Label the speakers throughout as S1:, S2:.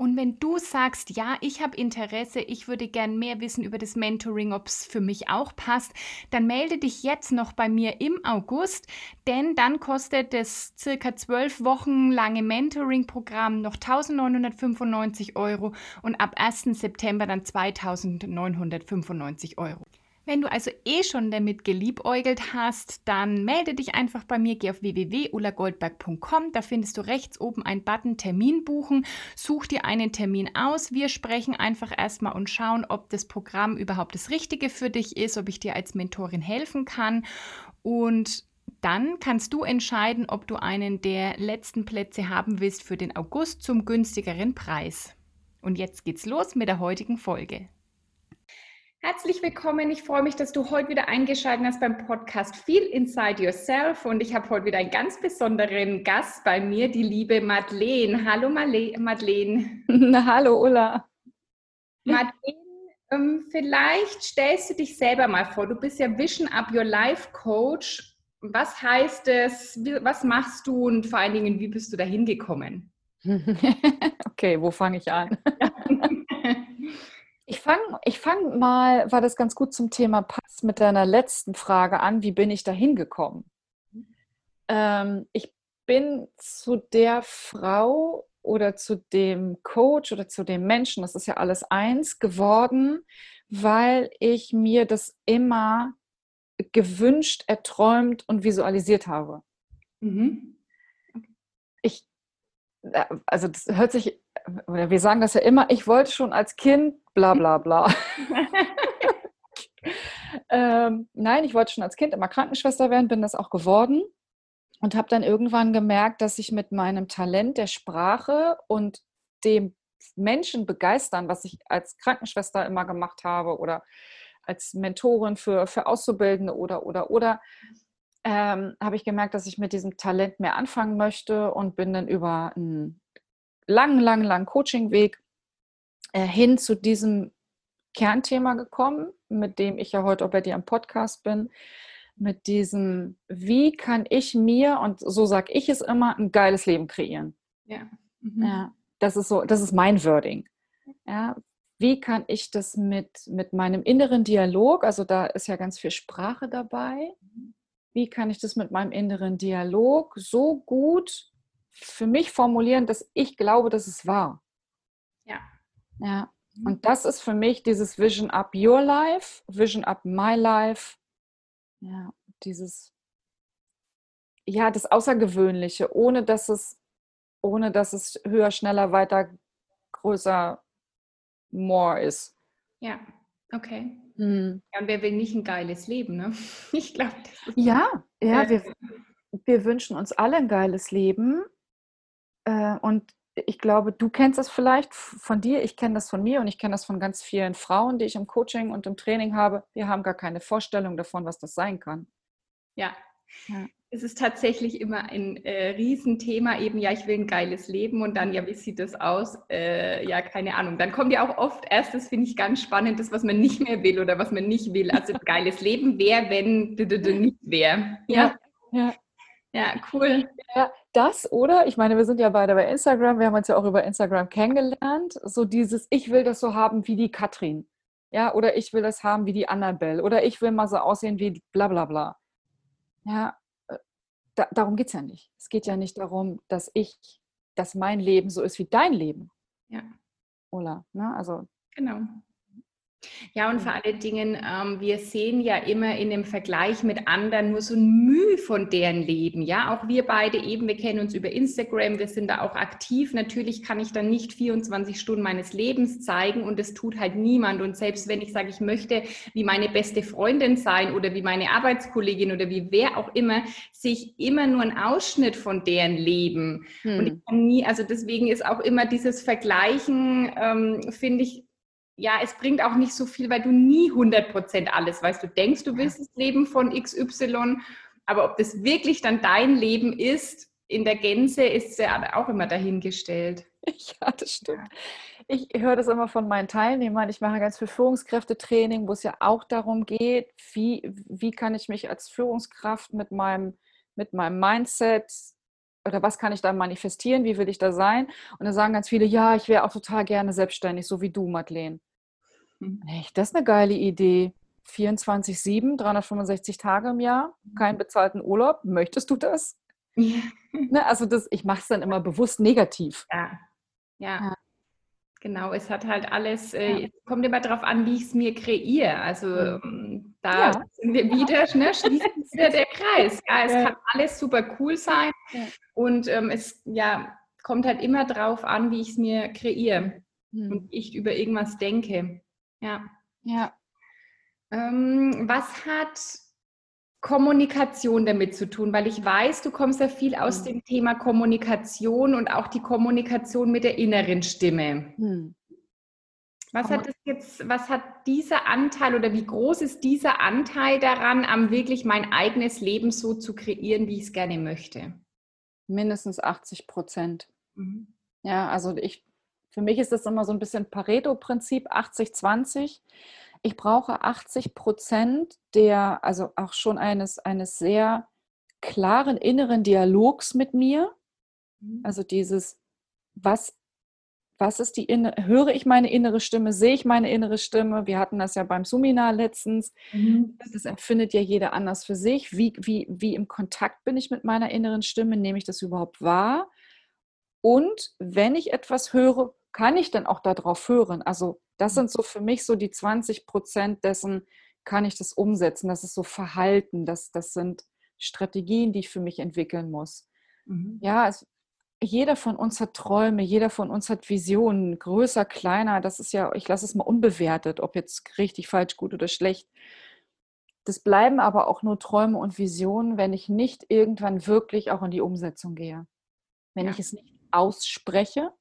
S1: Und wenn du sagst, ja, ich habe Interesse, ich würde gern mehr wissen über das Mentoring, ob es für mich auch passt, dann melde dich jetzt noch bei mir im August, denn dann kostet das circa zwölf Wochen lange Mentoring-Programm noch 1995 Euro und ab 1. September dann 2995 Euro. Wenn du also eh schon damit geliebäugelt hast, dann melde dich einfach bei mir, geh auf www.ulagoldberg.com, da findest du rechts oben einen Button Termin buchen, such dir einen Termin aus, wir sprechen einfach erstmal und schauen, ob das Programm überhaupt das Richtige für dich ist, ob ich dir als Mentorin helfen kann. Und dann kannst du entscheiden, ob du einen der letzten Plätze haben willst für den August zum günstigeren Preis. Und jetzt geht's los mit der heutigen Folge. Herzlich willkommen. Ich freue mich, dass du heute wieder eingeschaltet hast beim Podcast Feel Inside Yourself. Und ich habe heute wieder einen ganz besonderen Gast bei mir, die liebe Madeleine. Hallo Madeleine.
S2: Hallo Ulla.
S1: Madeleine, ähm, vielleicht stellst du dich selber mal vor. Du bist ja Vision Up Your Life Coach. Was heißt es? Was machst du und vor allen Dingen, wie bist du da hingekommen?
S2: okay, wo fange ich an? Ich fange ich fang mal, war das ganz gut zum Thema Pass, mit deiner letzten Frage an, wie bin ich da hingekommen? Ähm, ich bin zu der Frau oder zu dem Coach oder zu dem Menschen, das ist ja alles eins, geworden, weil ich mir das immer gewünscht, erträumt und visualisiert habe. Mhm. Ich, äh, also das hört sich wir sagen das ja immer, ich wollte schon als Kind bla bla bla. ähm, nein, ich wollte schon als Kind immer Krankenschwester werden, bin das auch geworden und habe dann irgendwann gemerkt, dass ich mit meinem Talent der Sprache und dem Menschen begeistern, was ich als Krankenschwester immer gemacht habe oder als Mentorin für, für Auszubildende oder, oder, oder, ähm, habe ich gemerkt, dass ich mit diesem Talent mehr anfangen möchte und bin dann über einen langen, langen, langen Coachingweg äh, hin zu diesem Kernthema gekommen, mit dem ich ja heute auch bei dir am Podcast bin, mit diesem, wie kann ich mir, und so sage ich es immer, ein geiles Leben kreieren. Ja. Mhm. ja das ist so, das ist mein Wording. Ja, wie kann ich das mit, mit meinem inneren Dialog, also da ist ja ganz viel Sprache dabei, wie kann ich das mit meinem inneren Dialog so gut für mich formulieren, dass ich glaube, dass es wahr. Ja. Ja. Mhm. Und das ist für mich dieses Vision Up Your Life, Vision Up My Life. Ja, dieses, ja, das Außergewöhnliche, ohne dass es, ohne dass es höher, schneller, weiter, größer, more ist.
S1: Ja, okay. Hm. Ja, und wer will nicht ein geiles Leben, ne?
S2: Ich glaube. Ja, ja, wir, wir wünschen uns alle ein geiles Leben. Äh, und ich glaube, du kennst das vielleicht von dir, ich kenne das von mir und ich kenne das von ganz vielen Frauen, die ich im Coaching und im Training habe. Wir haben gar keine Vorstellung davon, was das sein kann.
S1: Ja. ja. Es ist tatsächlich immer ein äh, Riesenthema, eben, ja, ich will ein geiles Leben und dann, ja, wie sieht das aus? Äh, ja, keine Ahnung. Dann kommt ja auch oft erst, das finde ich ganz spannend, das, was man nicht mehr will oder was man nicht will. Also geiles Leben wäre, wenn nicht wäre.
S2: Ja. ja. Ja, cool. Ja, das oder, ich meine, wir sind ja beide bei Instagram, wir haben uns ja auch über Instagram kennengelernt, so dieses, ich will das so haben wie die Katrin. Ja, oder ich will das haben wie die Annabelle. Oder ich will mal so aussehen wie bla bla bla. Ja, äh, da, darum geht es ja nicht. Es geht ja nicht darum, dass ich, dass mein Leben so ist wie dein Leben.
S1: Ja.
S2: Oder, ne? Also.
S1: Genau. Ja, und vor allen Dingen, ähm, wir sehen ja immer in dem Vergleich mit anderen nur so ein Mühe von deren Leben. Ja, auch wir beide eben, wir kennen uns über Instagram, wir sind da auch aktiv. Natürlich kann ich dann nicht 24 Stunden meines Lebens zeigen und das tut halt niemand. Und selbst wenn ich sage, ich möchte wie meine beste Freundin sein oder wie meine Arbeitskollegin oder wie wer auch immer, sehe ich immer nur einen Ausschnitt von deren Leben. Hm. Und ich kann nie, also deswegen ist auch immer dieses Vergleichen, ähm, finde ich, ja, es bringt auch nicht so viel, weil du nie 100% alles weißt. Du denkst, du willst das Leben von XY, aber ob das wirklich dann dein Leben ist, in der Gänze, ist ja auch immer dahingestellt.
S2: Ja, das stimmt. Ich höre das immer von meinen Teilnehmern. Ich mache ganz viel Führungskräftetraining, wo es ja auch darum geht, wie, wie kann ich mich als Führungskraft mit meinem, mit meinem Mindset oder was kann ich da manifestieren, wie will ich da sein? Und da sagen ganz viele, ja, ich wäre auch total gerne selbstständig, so wie du, Madeleine. Hm. Echt, das ist eine geile Idee. 24-7, 365 Tage im Jahr, keinen bezahlten Urlaub. Möchtest du das? Ja. Ne, also das, ich mache es dann immer bewusst negativ.
S1: Ja. ja. ja. Genau, es hat halt alles, äh, es kommt immer darauf an, wie ich es mir kreiere. Also mhm. ähm, da ja. sind wir wieder, ne, schließt wieder der Kreis. Ja, es ja. kann alles super cool sein und ähm, es ja, kommt halt immer darauf an, wie ich es mir kreiere mhm. und ich über irgendwas denke. Ja.
S2: Ja.
S1: Ähm, was hat Kommunikation damit zu tun? Weil ich weiß, du kommst ja viel aus mhm. dem Thema Kommunikation und auch die Kommunikation mit der inneren Stimme. Mhm. Was hat das jetzt, was hat dieser Anteil oder wie groß ist dieser Anteil daran, am wirklich mein eigenes Leben so zu kreieren, wie ich es gerne möchte?
S2: Mindestens 80 Prozent. Mhm. Ja, also ich, für mich ist das immer so ein bisschen Pareto-Prinzip, 80-20 ich brauche 80 Prozent der, also auch schon eines, eines sehr klaren inneren Dialogs mit mir. Mhm. Also dieses, was, was ist die innere, höre ich meine innere Stimme, sehe ich meine innere Stimme? Wir hatten das ja beim Seminar letztens. Mhm. Das empfindet ja jeder anders für sich. Wie, wie, wie im Kontakt bin ich mit meiner inneren Stimme? Nehme ich das überhaupt wahr? Und wenn ich etwas höre, kann ich dann auch darauf hören? Also das sind so für mich so die 20 Prozent dessen, kann ich das umsetzen. Das ist so Verhalten, das, das sind Strategien, die ich für mich entwickeln muss. Mhm. Ja, es, jeder von uns hat Träume, jeder von uns hat Visionen, größer, kleiner. Das ist ja, ich lasse es mal unbewertet, ob jetzt richtig, falsch, gut oder schlecht. Das bleiben aber auch nur Träume und Visionen, wenn ich nicht irgendwann wirklich auch in die Umsetzung gehe. Wenn ja. ich es nicht ausspreche, mhm.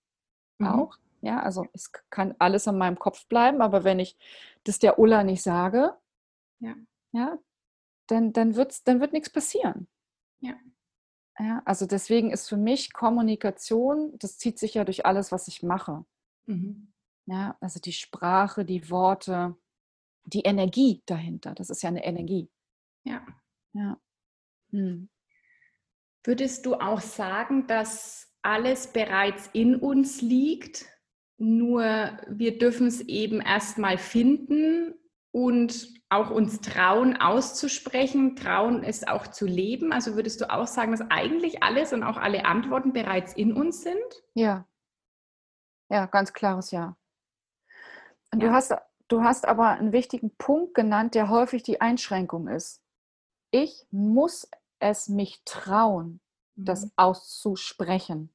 S2: Auch, ja, also es kann alles in meinem Kopf bleiben, aber wenn ich das der Ulla nicht sage, ja, ja dann, dann, wird's, dann wird nichts passieren.
S1: Ja.
S2: ja. Also deswegen ist für mich Kommunikation, das zieht sich ja durch alles, was ich mache. Mhm. Ja, also die Sprache, die Worte, die Energie dahinter, das ist ja eine Energie.
S1: Ja.
S2: Ja. Hm.
S1: Würdest du auch sagen, dass alles bereits in uns liegt? Nur wir dürfen es eben erstmal finden und auch uns trauen auszusprechen, trauen es auch zu leben. Also würdest du auch sagen, dass eigentlich alles und auch alle Antworten bereits in uns sind?
S2: Ja. Ja, ganz klares Ja. Und ja. du hast du hast aber einen wichtigen Punkt genannt, der häufig die Einschränkung ist. Ich muss es mich trauen. Das auszusprechen.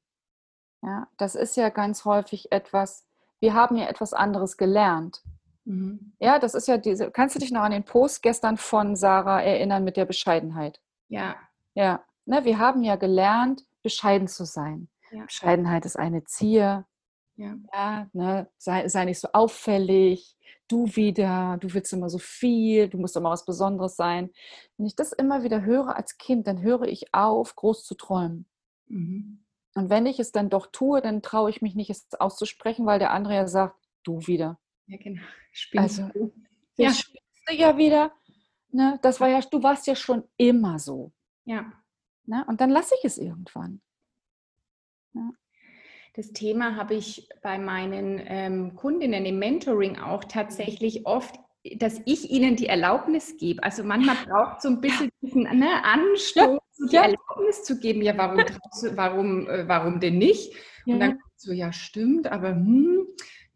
S2: Ja, das ist ja ganz häufig etwas, wir haben ja etwas anderes gelernt. Mhm. Ja, das ist ja diese, kannst du dich noch an den Post gestern von Sarah erinnern mit der Bescheidenheit?
S1: Ja.
S2: Ja, ne, wir haben ja gelernt, bescheiden zu sein. Ja. Bescheidenheit ist eine Zier. Ja. ja ne, sei, sei nicht so auffällig, du wieder, du willst immer so viel, du musst immer was Besonderes sein. Wenn ich das immer wieder höre als Kind, dann höre ich auf, groß zu träumen. Mhm. Und wenn ich es dann doch tue, dann traue ich mich nicht, es auszusprechen, weil der andere ja sagt, du wieder.
S1: Ja, genau.
S2: Spinnst also, du. Ja. Spinnst du ja wieder. Ne? Das war ja, du warst ja schon immer so.
S1: Ja.
S2: Ne? Und dann lasse ich es irgendwann.
S1: Ja. Das Thema habe ich bei meinen ähm, Kundinnen im Mentoring auch tatsächlich oft dass ich ihnen die Erlaubnis gebe. Also manchmal braucht so ein bisschen diesen ne, Anstoß, ja, die. Erlaubnis zu geben. Ja, warum, warum, äh, warum denn nicht? Ja. Und dann so, ja, stimmt, aber hm,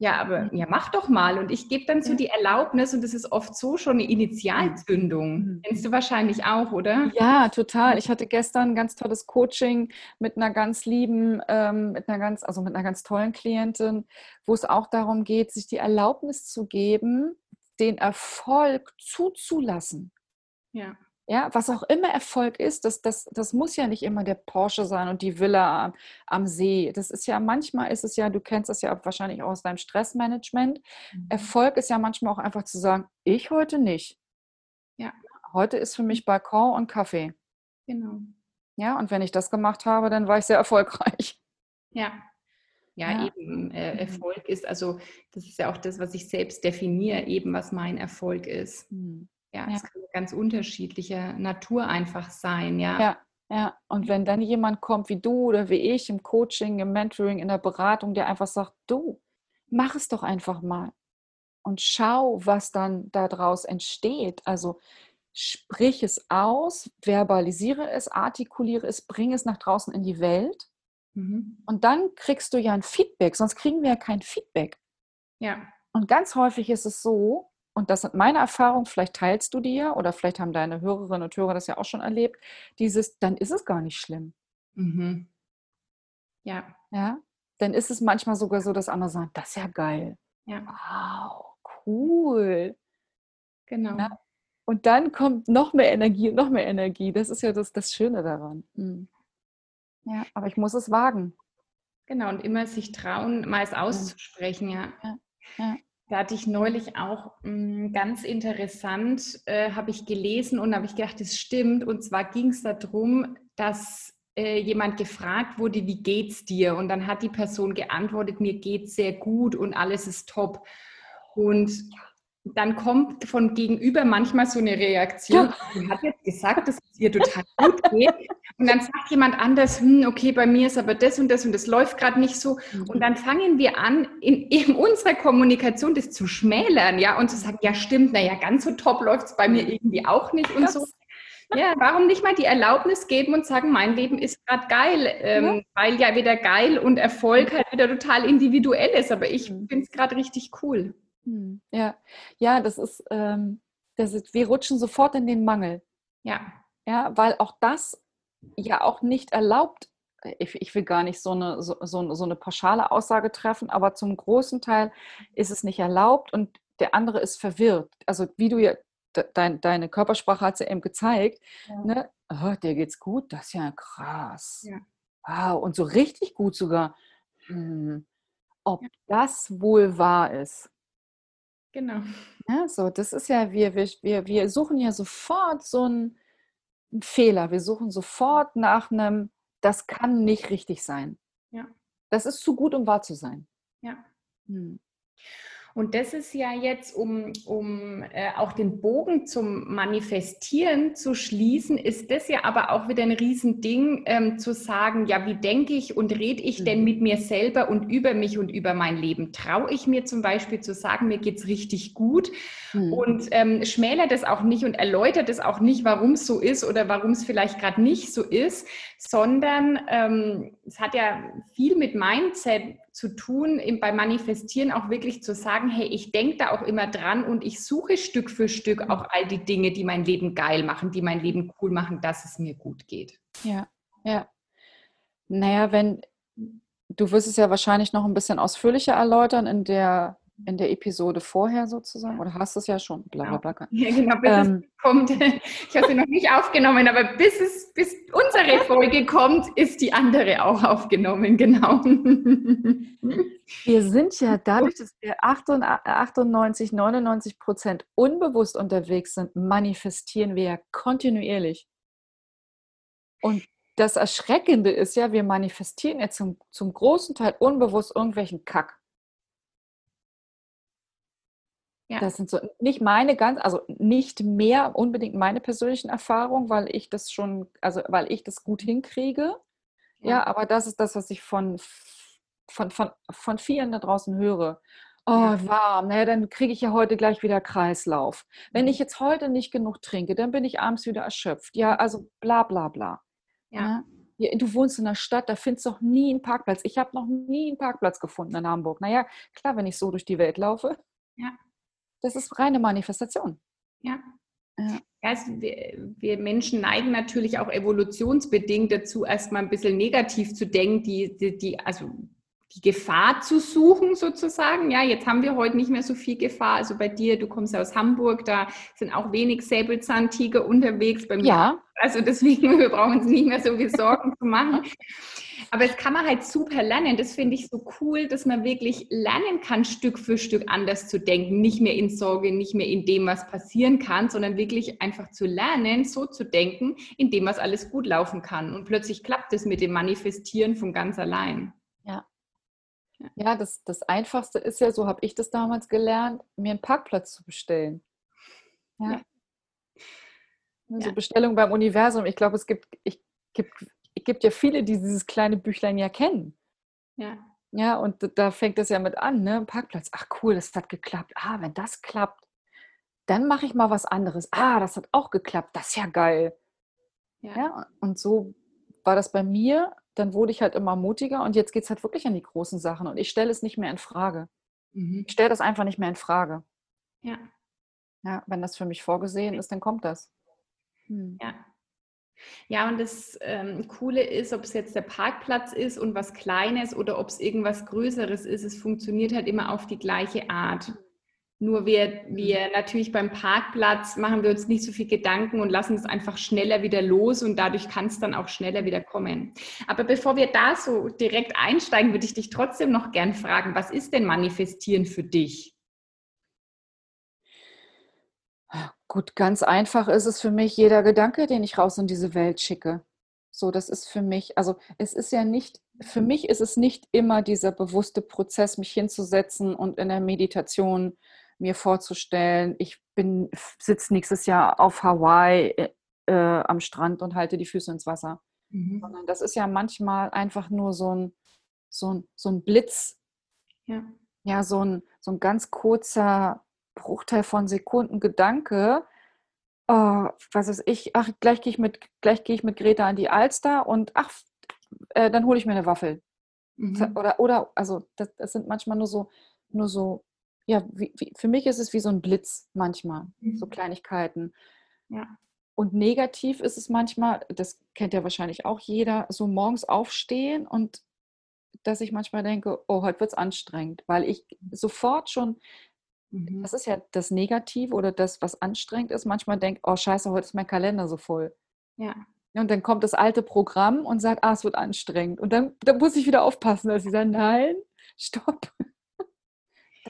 S1: ja, aber ja, mach doch mal. Und ich gebe dann so die Erlaubnis und das ist oft so schon eine Initialzündung. Mhm. Kennst du wahrscheinlich auch, oder?
S2: Ja, total. Ich hatte gestern ein ganz tolles Coaching mit einer ganz lieben, ähm, mit einer ganz, also mit einer ganz tollen Klientin, wo es auch darum geht, sich die Erlaubnis zu geben, den Erfolg zuzulassen.
S1: Ja.
S2: Ja, was auch immer Erfolg ist, das, das, das muss ja nicht immer der Porsche sein und die Villa am, am See. Das ist ja, manchmal ist es ja, du kennst das ja wahrscheinlich auch aus deinem Stressmanagement. Mhm. Erfolg ist ja manchmal auch einfach zu sagen, ich heute nicht. Ja. Heute ist für mich Balkon und Kaffee. Genau. Ja, und wenn ich das gemacht habe, dann war ich sehr erfolgreich.
S1: Ja. Ja, ja. eben. Äh, mhm. Erfolg ist, also das ist ja auch das, was ich selbst definiere, eben was mein Erfolg ist. Mhm. Ja, es ja. kann ganz unterschiedlicher Natur einfach sein, ja.
S2: Ja, ja. Und wenn dann jemand kommt wie du oder wie ich im Coaching, im Mentoring, in der Beratung, der einfach sagt, du, mach es doch einfach mal und schau, was dann daraus entsteht. Also sprich es aus, verbalisiere es, artikuliere es, bring es nach draußen in die Welt. Mhm. Und dann kriegst du ja ein Feedback, sonst kriegen wir ja kein Feedback. Ja. Und ganz häufig ist es so, und das sind meine Erfahrungen, vielleicht teilst du die ja oder vielleicht haben deine Hörerinnen und Hörer das ja auch schon erlebt, dieses, dann ist es gar nicht schlimm. Mhm. Ja. Ja, dann ist es manchmal sogar so, dass andere sagen, das ist ja geil. Ja. Wow, cool. Genau. Ja? Und dann kommt noch mehr Energie und noch mehr Energie. Das ist ja das, das Schöne daran. Mhm. Ja, aber ich muss es wagen.
S1: Genau, und immer sich trauen, mal es auszusprechen, ja. ja. ja. Da hatte ich neulich auch mh, hm, ganz interessant, äh, habe ich gelesen und habe ich gedacht, das stimmt. Und zwar ging es darum, dass äh, jemand gefragt wurde, wie geht's dir? Und dann hat die Person geantwortet, mir geht's sehr gut und alles ist top. Und dann kommt von gegenüber manchmal so eine Reaktion. Sie hat jetzt gesagt, dass es ihr total gut geht. Und dann sagt jemand anders, hm, okay, bei mir ist aber das und das und das läuft gerade nicht so. Mhm. Und dann fangen wir an, in, in unserer Kommunikation das zu schmälern, ja, und zu sagen, ja, stimmt, naja, ganz so top läuft es bei mir mhm. irgendwie auch nicht und so. Ja, warum nicht mal die Erlaubnis geben und sagen, mein Leben ist gerade geil, ähm, ja. weil ja wieder geil und Erfolg halt wieder total individuell ist. Aber ich mhm. finde es gerade richtig cool.
S2: Ja, ja, das ist, ähm, das ist, wir rutschen sofort in den Mangel. Ja. Ja, weil auch das ja auch nicht erlaubt, äh, ich, ich will gar nicht so eine, so, so, so eine pauschale Aussage treffen, aber zum großen Teil ist es nicht erlaubt und der andere ist verwirrt. Also wie du ja, dein, deine Körpersprache hat es ja eben gezeigt, ja. ne? Oh, dir geht's gut, das ist ja krass. Ja. Wow, und so richtig gut sogar. Hm, ob das wohl wahr ist. Genau. Ja, so, das ist ja, wir, wir, wir suchen ja sofort so einen, einen Fehler. Wir suchen sofort nach einem, das kann nicht richtig sein. Ja. Das ist zu gut, um wahr zu sein. Ja.
S1: Hm. Und das ist ja jetzt, um, um äh, auch den Bogen zum Manifestieren zu schließen, ist das ja aber auch wieder ein Riesending, ähm, zu sagen, ja, wie denke ich und rede ich denn mhm. mit mir selber und über mich und über mein Leben? Traue ich mir zum Beispiel zu sagen, mir geht es richtig gut mhm. und ähm, schmälert es auch nicht und erläutert es auch nicht, warum es so ist oder warum es vielleicht gerade nicht so ist, sondern ähm, es hat ja viel mit Mindset zu tun, beim Manifestieren auch wirklich zu sagen, hey, ich denke da auch immer dran und ich suche Stück für Stück auch all die Dinge, die mein Leben geil machen, die mein Leben cool machen, dass es mir gut geht.
S2: Ja, ja. Naja, wenn, du wirst es ja wahrscheinlich noch ein bisschen ausführlicher erläutern in der in der Episode vorher sozusagen? Oder hast du es ja schon? Bla, bla, bla. Ja, genau,
S1: bis ähm, es kommt. Ich habe sie noch nicht aufgenommen, aber bis, es, bis unsere Folge kommt, ist die andere auch aufgenommen, genau.
S2: Wir sind ja dadurch, dass wir 98, 99 Prozent unbewusst unterwegs sind, manifestieren wir ja kontinuierlich. Und das Erschreckende ist ja, wir manifestieren ja zum, zum großen Teil unbewusst irgendwelchen Kack. Ja. Das sind so nicht meine ganz, also nicht mehr unbedingt meine persönlichen Erfahrungen, weil ich das schon, also weil ich das gut hinkriege. Ja, ja aber das ist das, was ich von, von, von, von vielen da draußen höre. Oh, ja. warm, naja, dann kriege ich ja heute gleich wieder Kreislauf. Wenn mhm. ich jetzt heute nicht genug trinke, dann bin ich abends wieder erschöpft. Ja, also bla bla bla. Ja. ja. Du wohnst in einer Stadt, da findest du doch nie einen Parkplatz. Ich habe noch nie einen Parkplatz gefunden in Hamburg. Naja, klar, wenn ich so durch die Welt laufe. Ja. Das ist reine Manifestation.
S1: Ja. ja. Also wir, wir, Menschen neigen natürlich auch evolutionsbedingt dazu, erstmal ein bisschen negativ zu denken, die, die, die, also die Gefahr zu suchen sozusagen. Ja, jetzt haben wir heute nicht mehr so viel Gefahr. Also bei dir, du kommst ja aus Hamburg, da sind auch wenig Säbelzahntiger unterwegs. Bei mir. Ja. Also deswegen, wir brauchen uns nicht mehr so viel Sorgen zu machen. Aber es kann man halt super lernen. Das finde ich so cool, dass man wirklich lernen kann, Stück für Stück anders zu denken. Nicht mehr in Sorge, nicht mehr in dem, was passieren kann, sondern wirklich einfach zu lernen, so zu denken, in dem, was alles gut laufen kann. Und plötzlich klappt es mit dem Manifestieren von ganz allein.
S2: Ja. Ja, das, das Einfachste ist ja, so habe ich das damals gelernt, mir einen Parkplatz zu bestellen. Ja. ja. So Bestellung beim Universum. Ich glaube, es gibt, ich, gibt gibt ja viele, die dieses kleine Büchlein ja kennen. Ja. Ja, und da fängt es ja mit an, ne? Parkplatz. Ach cool, das hat geklappt. Ah, wenn das klappt, dann mache ich mal was anderes. Ah, das hat auch geklappt. Das ist ja geil. Ja. ja und so war das bei mir. Dann wurde ich halt immer mutiger und jetzt geht es halt wirklich an die großen Sachen und ich stelle es nicht mehr in Frage. Mhm. Ich stelle das einfach nicht mehr in Frage. Ja. Ja, wenn das für mich vorgesehen ist, dann kommt das.
S1: Hm. Ja, ja, und das ähm, Coole ist, ob es jetzt der Parkplatz ist und was Kleines oder ob es irgendwas Größeres ist, es funktioniert halt immer auf die gleiche Art. Nur wir, wir natürlich beim Parkplatz machen wir uns nicht so viel Gedanken und lassen es einfach schneller wieder los und dadurch kann es dann auch schneller wieder kommen. Aber bevor wir da so direkt einsteigen, würde ich dich trotzdem noch gern fragen, was ist denn Manifestieren für dich?
S2: Gut, ganz einfach ist es für mich jeder Gedanke, den ich raus in diese Welt schicke. So, das ist für mich, also es ist ja nicht, für mich ist es nicht immer dieser bewusste Prozess, mich hinzusetzen und in der Meditation mir vorzustellen, ich bin, sitze nächstes Jahr auf Hawaii äh, äh, am Strand und halte die Füße ins Wasser. Mhm. Sondern das ist ja manchmal einfach nur so ein, so ein, so ein Blitz. Ja. ja, so ein, so ein ganz kurzer Bruchteil von Sekunden Gedanke, oh, was ist ich, ach, gleich gehe ich mit, gleich gehe ich mit Greta an die Alster und ach, äh, dann hole ich mir eine Waffel. Mhm. Oder, oder, also das, das, sind manchmal nur so, nur so, ja, wie, wie, für mich ist es wie so ein Blitz manchmal, mhm. so Kleinigkeiten. Ja. Und negativ ist es manchmal, das kennt ja wahrscheinlich auch jeder, so morgens aufstehen und dass ich manchmal denke, oh, heute wird es anstrengend, weil ich sofort schon Mhm. Das ist ja das Negative oder das, was anstrengend ist. Manchmal denkt, oh scheiße, heute ist mein Kalender so voll. Ja. Und dann kommt das alte Programm und sagt, ah, es wird anstrengend. Und dann, dann muss ich wieder aufpassen, dass sie sagen, nein, stopp.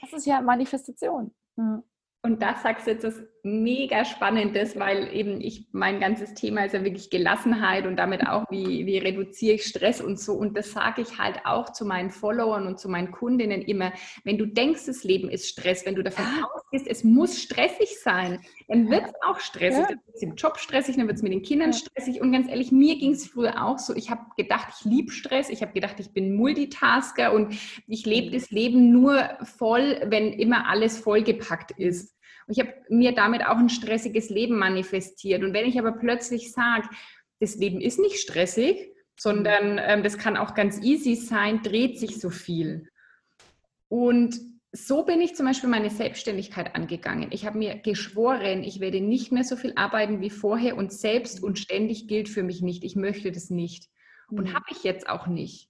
S2: Das ist ja Manifestation.
S1: Ja. Und das sagst du jetzt das mega Spannendes, weil eben ich, mein ganzes Thema ist ja wirklich Gelassenheit und damit auch, wie, wie reduziere ich Stress und so. Und das sage ich halt auch zu meinen Followern und zu meinen Kundinnen immer, wenn du denkst, das Leben ist Stress, wenn du davon ja. ausgehst, es muss stressig sein, dann wird es auch stressig. Dann wird es im Job stressig, dann wird es mit den Kindern stressig. Und ganz ehrlich, mir ging es früher auch so. Ich habe gedacht, ich liebe Stress. Ich habe gedacht, ich bin Multitasker und ich lebe mhm. das Leben nur voll, wenn immer alles vollgepackt ist. Und ich habe mir damit auch ein stressiges Leben manifestiert. Und wenn ich aber plötzlich sage, das Leben ist nicht stressig, sondern mhm. ähm, das kann auch ganz easy sein, dreht sich so viel. Und so bin ich zum Beispiel meine Selbstständigkeit angegangen. Ich habe mir geschworen, ich werde nicht mehr so viel arbeiten wie vorher und selbst und ständig gilt für mich nicht. Ich möchte das nicht. Und mhm. habe ich jetzt auch nicht.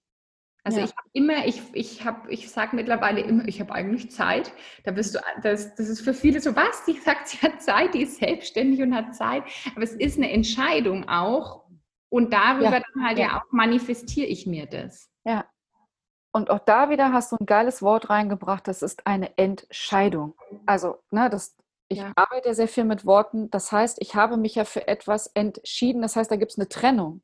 S1: Also ja. ich habe immer, ich, ich habe, ich sage mittlerweile immer, ich habe eigentlich Zeit. Da bist du, das, das ist für viele so, was? Die sagt, sie hat Zeit, die ist selbstständig und hat Zeit. Aber es ist eine Entscheidung auch. Und darüber ja. dann halt ja. ja auch manifestiere ich mir das.
S2: Ja. Und auch da wieder hast du ein geiles Wort reingebracht, das ist eine Entscheidung. Also, ne, das, ich ja. arbeite sehr viel mit Worten. Das heißt, ich habe mich ja für etwas entschieden. Das heißt, da gibt es eine Trennung.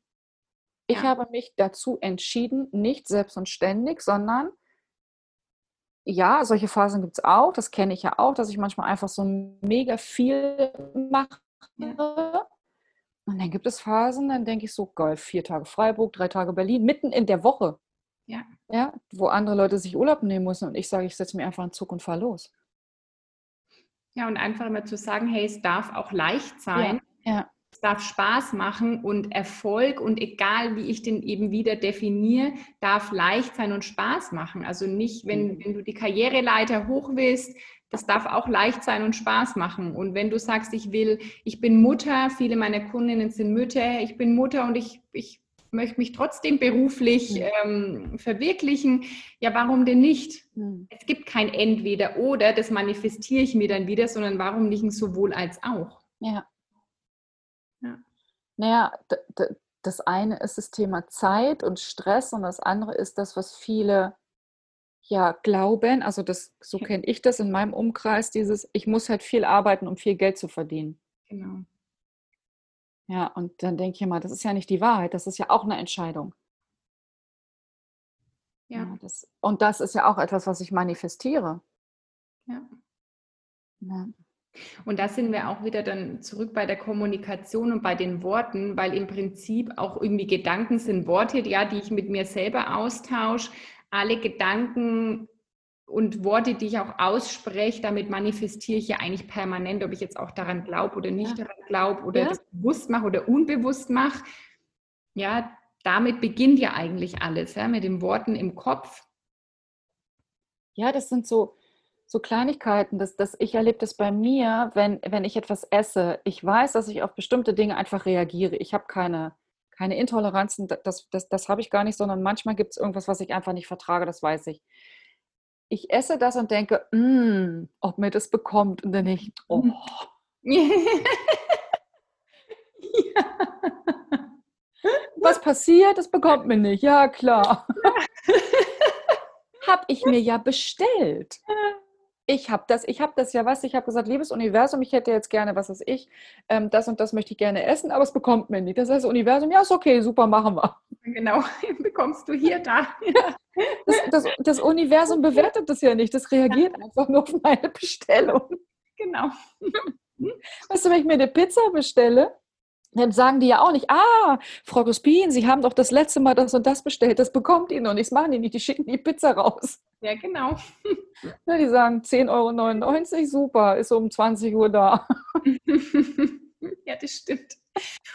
S2: Ich ja. habe mich dazu entschieden, nicht selbst und ständig, sondern ja, solche Phasen gibt es auch, das kenne ich ja auch, dass ich manchmal einfach so mega viel mache. Ja. Und dann gibt es Phasen, dann denke ich so, geil, vier Tage Freiburg, drei Tage Berlin, mitten in der Woche. Ja. ja. Wo andere Leute sich Urlaub nehmen müssen und ich sage, ich setze mir einfach einen Zug und fahre los.
S1: Ja, und einfach immer zu sagen, hey, es darf auch leicht sein. Ja. ja es darf Spaß machen und Erfolg und egal wie ich den eben wieder definiere, darf leicht sein und Spaß machen. Also nicht, wenn, mhm. wenn du die Karriereleiter hoch willst, das darf auch leicht sein und Spaß machen. Und wenn du sagst, ich will, ich bin Mutter, viele meiner Kundinnen sind Mütter, ich bin Mutter und ich, ich möchte mich trotzdem beruflich
S2: Mhm.
S1: ähm, verwirklichen. Ja, warum denn nicht?
S2: Hm.
S1: Es gibt kein Entweder oder, das manifestiere ich mir dann wieder, sondern warum nicht ein sowohl als auch?
S2: Ja. Naja, das eine ist das Thema Zeit und Stress und das andere ist das, was viele ja glauben. Also das, so kenne ich das in meinem Umkreis, dieses, ich muss halt viel arbeiten, um viel Geld zu verdienen.
S1: Genau.
S2: Ja, und dann denke ich immer, das ist ja nicht die Wahrheit, das ist ja auch eine Entscheidung.
S1: Ja,
S2: Ja, das, und das ist ja auch etwas, was ich manifestiere.
S1: ja.
S2: Ja.
S1: Und da sind wir auch wieder dann zurück bei der Kommunikation und bei den Worten, weil im Prinzip auch irgendwie Gedanken sind Worte, ja, die ich mit mir selber austausche. Alle Gedanken und Worte, die ich auch ausspreche, damit manifestiere ich ja eigentlich permanent, ob ich jetzt auch daran glaube oder nicht
S2: Ja.
S1: daran glaube oder
S2: Ja.
S1: das bewusst mache oder unbewusst mache. Ja, damit beginnt ja eigentlich alles, ja, mit den Worten im Kopf.
S2: Ja, das sind so, so Kleinigkeiten. Das, das, ich erlebe das bei mir, wenn, wenn ich etwas esse. Ich weiß, dass ich auf bestimmte Dinge einfach reagiere. Ich habe keine, keine Intoleranzen, da- das, das, das habe ich gar nicht, sondern manchmal gibt es irgendwas, was ich einfach nicht vertrage, das weiß ich. Ich esse das und denke, "Mm, ob mir das bekommt. Und dann denke ich, oh, was passiert, das bekommt mir nicht. Ja, klar. habe ich mir ja bestellt. Ich habe das, ich habe das ja, was ich habe gesagt, liebes Universum, ich hätte jetzt gerne, was weiß ich, ähm, das und das möchte ich gerne essen, aber es bekommt mir nicht. Das heißt, Universum, ja, ist okay, super, machen wir.
S1: genau, bekommst du hier, da.
S2: Das, das, das Universum bewertet das ja nicht, das reagiert einfach nur auf meine Bestellung.
S1: Genau.
S2: Weißt du, wenn ich mir eine Pizza bestelle, dann sagen die ja auch nicht, ah, Frau Guspin, Sie haben doch das letzte Mal das und das bestellt, das bekommt Ihnen und das machen die nicht, die schicken die Pizza raus.
S1: Ja, genau.
S2: Ja, die sagen 10,99 Euro, super, ist um 20 Uhr da.
S1: ja, das stimmt.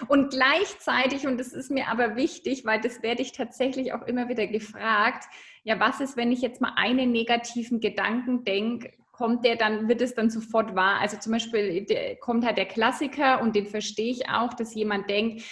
S1: Und gleichzeitig, und das ist mir aber wichtig, weil das werde ich tatsächlich auch immer wieder gefragt, ja, was ist, wenn ich jetzt mal einen negativen Gedanken denke, kommt der dann, wird es dann sofort wahr? Also zum Beispiel kommt halt der Klassiker und den verstehe ich auch, dass jemand denkt,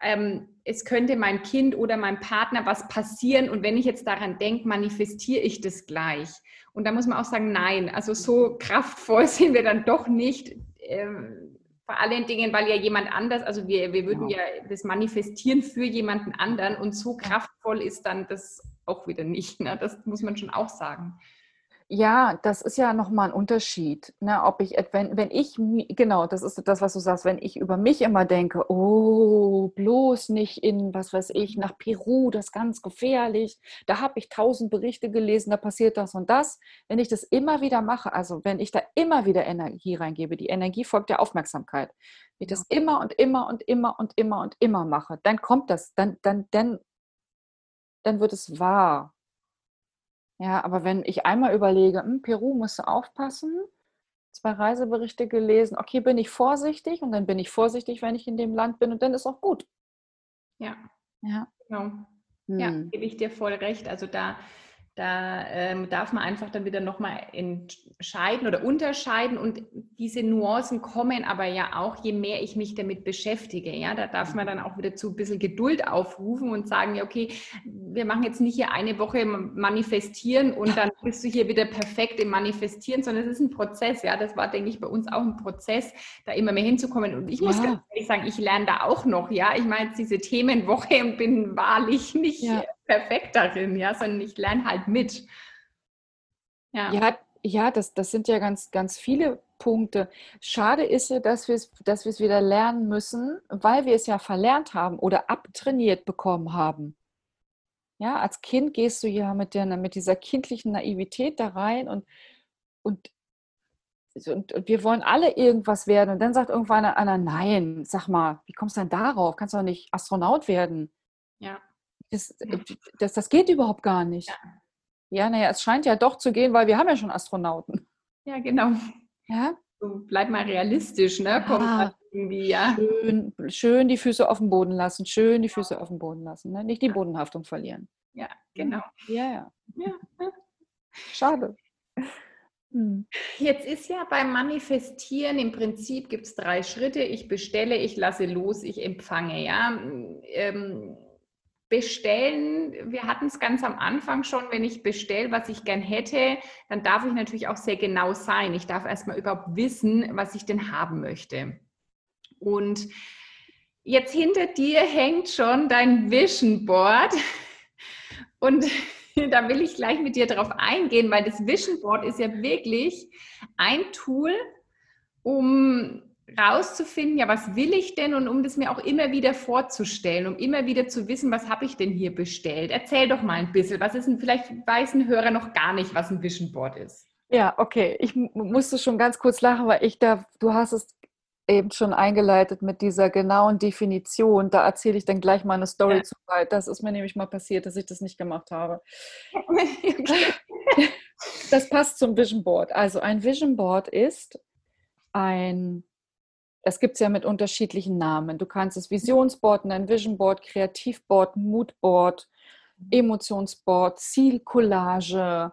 S1: ähm, es könnte meinem Kind oder meinem Partner was passieren und wenn ich jetzt daran denke, manifestiere ich das gleich. Und da muss man auch sagen, nein, also so kraftvoll sind wir dann doch nicht. Ähm, vor allen Dingen, weil ja jemand anders, also wir, wir würden
S2: Genau.
S1: ja das manifestieren für jemanden anderen und so kraftvoll ist dann das auch wieder nicht. Ne? Das muss man schon auch sagen.
S2: Ja, das ist ja nochmal ein Unterschied. Ne? Ob ich, wenn, wenn ich, genau, das ist das, was du sagst, wenn ich über mich immer denke, oh, bloß nicht in, was weiß ich, nach Peru, das ist ganz gefährlich, da habe ich tausend Berichte gelesen, da passiert das und das. Wenn ich das immer wieder mache, also wenn ich da immer wieder Energie reingebe, die Energie folgt der Aufmerksamkeit, wenn ich das immer und immer und immer und immer und immer mache, dann kommt das, dann, dann, dann, dann wird es wahr. Ja, aber wenn ich einmal überlege, hm, Peru musst du aufpassen, zwei Reiseberichte gelesen, okay, bin ich vorsichtig und dann bin ich vorsichtig, wenn ich in dem Land bin und dann ist auch gut.
S1: Ja,
S2: Ja.
S1: genau. Ja,
S2: Hm.
S1: gebe ich dir voll recht. Also da, da ähm, darf man einfach dann wieder nochmal entscheiden oder unterscheiden und diese Nuancen kommen aber ja auch, je mehr ich mich damit beschäftige. Ja, da darf man dann auch wieder zu ein bisschen Geduld aufrufen und sagen, ja, okay, wir machen jetzt nicht hier eine Woche manifestieren und dann bist du hier wieder perfekt im Manifestieren, sondern es ist ein Prozess. Ja, das war, denke ich, bei uns auch ein Prozess, da immer mehr hinzukommen. Und ich muss
S2: Ja.
S1: ganz ehrlich sagen, ich lerne da auch noch. Ja, ich meine jetzt diese Themenwoche und bin wahrlich nicht
S2: Ja.
S1: Perfekt darin, ja, sondern ich lerne halt mit. Ja,
S2: Ja, ja das, das sind ja ganz, ganz viele Punkte. Schade ist ja, dass wir es dass wieder lernen müssen, weil wir es ja verlernt haben oder abtrainiert bekommen haben. Ja, als Kind gehst du ja mit, der, mit dieser kindlichen Naivität da rein und, und, und, und wir wollen alle irgendwas werden. Und dann sagt irgendwann einer, nein, sag mal, wie kommst du denn darauf? Kannst du doch nicht Astronaut werden.
S1: ja,
S2: Das,
S1: Ja.
S2: das, das geht überhaupt gar nicht.
S1: Ja.
S2: Ja, naja, es scheint ja doch zu gehen, weil wir haben ja schon Astronauten.
S1: ja, genau.
S2: Ja,
S1: So, bleib mal realistisch, ne? Kommt dann irgendwie, ja.
S2: schön, schön die Füße auf dem Boden lassen, schön die Füße auf dem Boden lassen, ne? nicht die Bodenhaftung verlieren.
S1: Ja, genau.
S2: Ja, ja.
S1: Ja.
S2: Schade. Hm.
S1: Jetzt ist ja beim Manifestieren im Prinzip gibt es drei Schritte. Ich bestelle, ich lasse los, ich empfange. Ja, ähm, bestellen, wir hatten es ganz am Anfang schon, wenn ich bestelle, was ich gern hätte, dann darf ich natürlich auch sehr genau sein. Ich darf erstmal überhaupt wissen, was ich denn haben möchte. Und jetzt hinter dir hängt schon dein Vision Board. Und da will ich gleich mit dir drauf eingehen, weil das Vision Board ist ja wirklich ein Tool, um rauszufinden, ja, was will ich denn und um das mir auch immer wieder vorzustellen, um immer wieder zu wissen, was habe ich denn hier bestellt. Erzähl doch mal ein bisschen, was ist denn, vielleicht weiß ein Hörer noch gar nicht, was ein Vision Board ist.
S2: Ja, okay. Ich musste schon ganz kurz lachen, weil ich da, du hast es eben schon eingeleitet mit dieser genauen Definition. Da erzähle ich dann gleich mal eine Story ja. zu weit. Das ist mir nämlich mal passiert, dass ich das nicht gemacht habe. das passt zum Vision Board. Also ein Vision Board ist ein das gibt es ja mit unterschiedlichen Namen. Du kannst es Visionsboard nennen, Visionboard, Kreativboard, Moodboard, Emotionsboard, Zielcollage.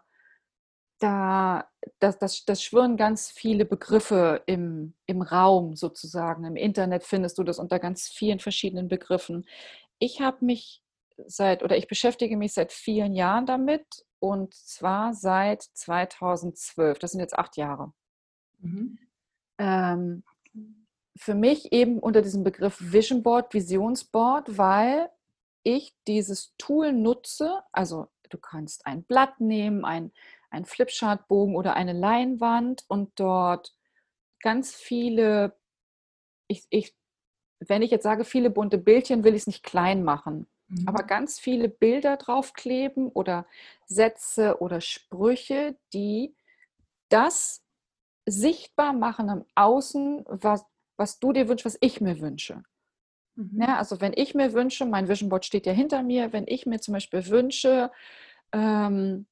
S2: Da, das, das, das schwirren ganz viele Begriffe im, im Raum sozusagen. Im Internet findest du das unter ganz vielen verschiedenen Begriffen. Ich habe mich seit oder ich beschäftige mich seit vielen Jahren damit und zwar seit 2012. Das sind jetzt acht Jahre. Mhm. Ähm, für mich eben unter diesem Begriff Vision Board, Visionsboard, weil ich dieses Tool nutze. Also du kannst ein Blatt nehmen, ein, ein Flipchartbogen oder eine Leinwand und dort ganz viele, ich, ich, wenn ich jetzt sage viele bunte Bildchen, will ich es nicht klein machen, mhm. aber ganz viele Bilder draufkleben oder Sätze oder Sprüche, die das sichtbar machen am Außen, was, was du dir wünschst, was ich mir wünsche. Mhm. Ja, also wenn ich mir wünsche, mein Vision Board steht ja hinter mir, wenn ich mir zum Beispiel wünsche, ähm,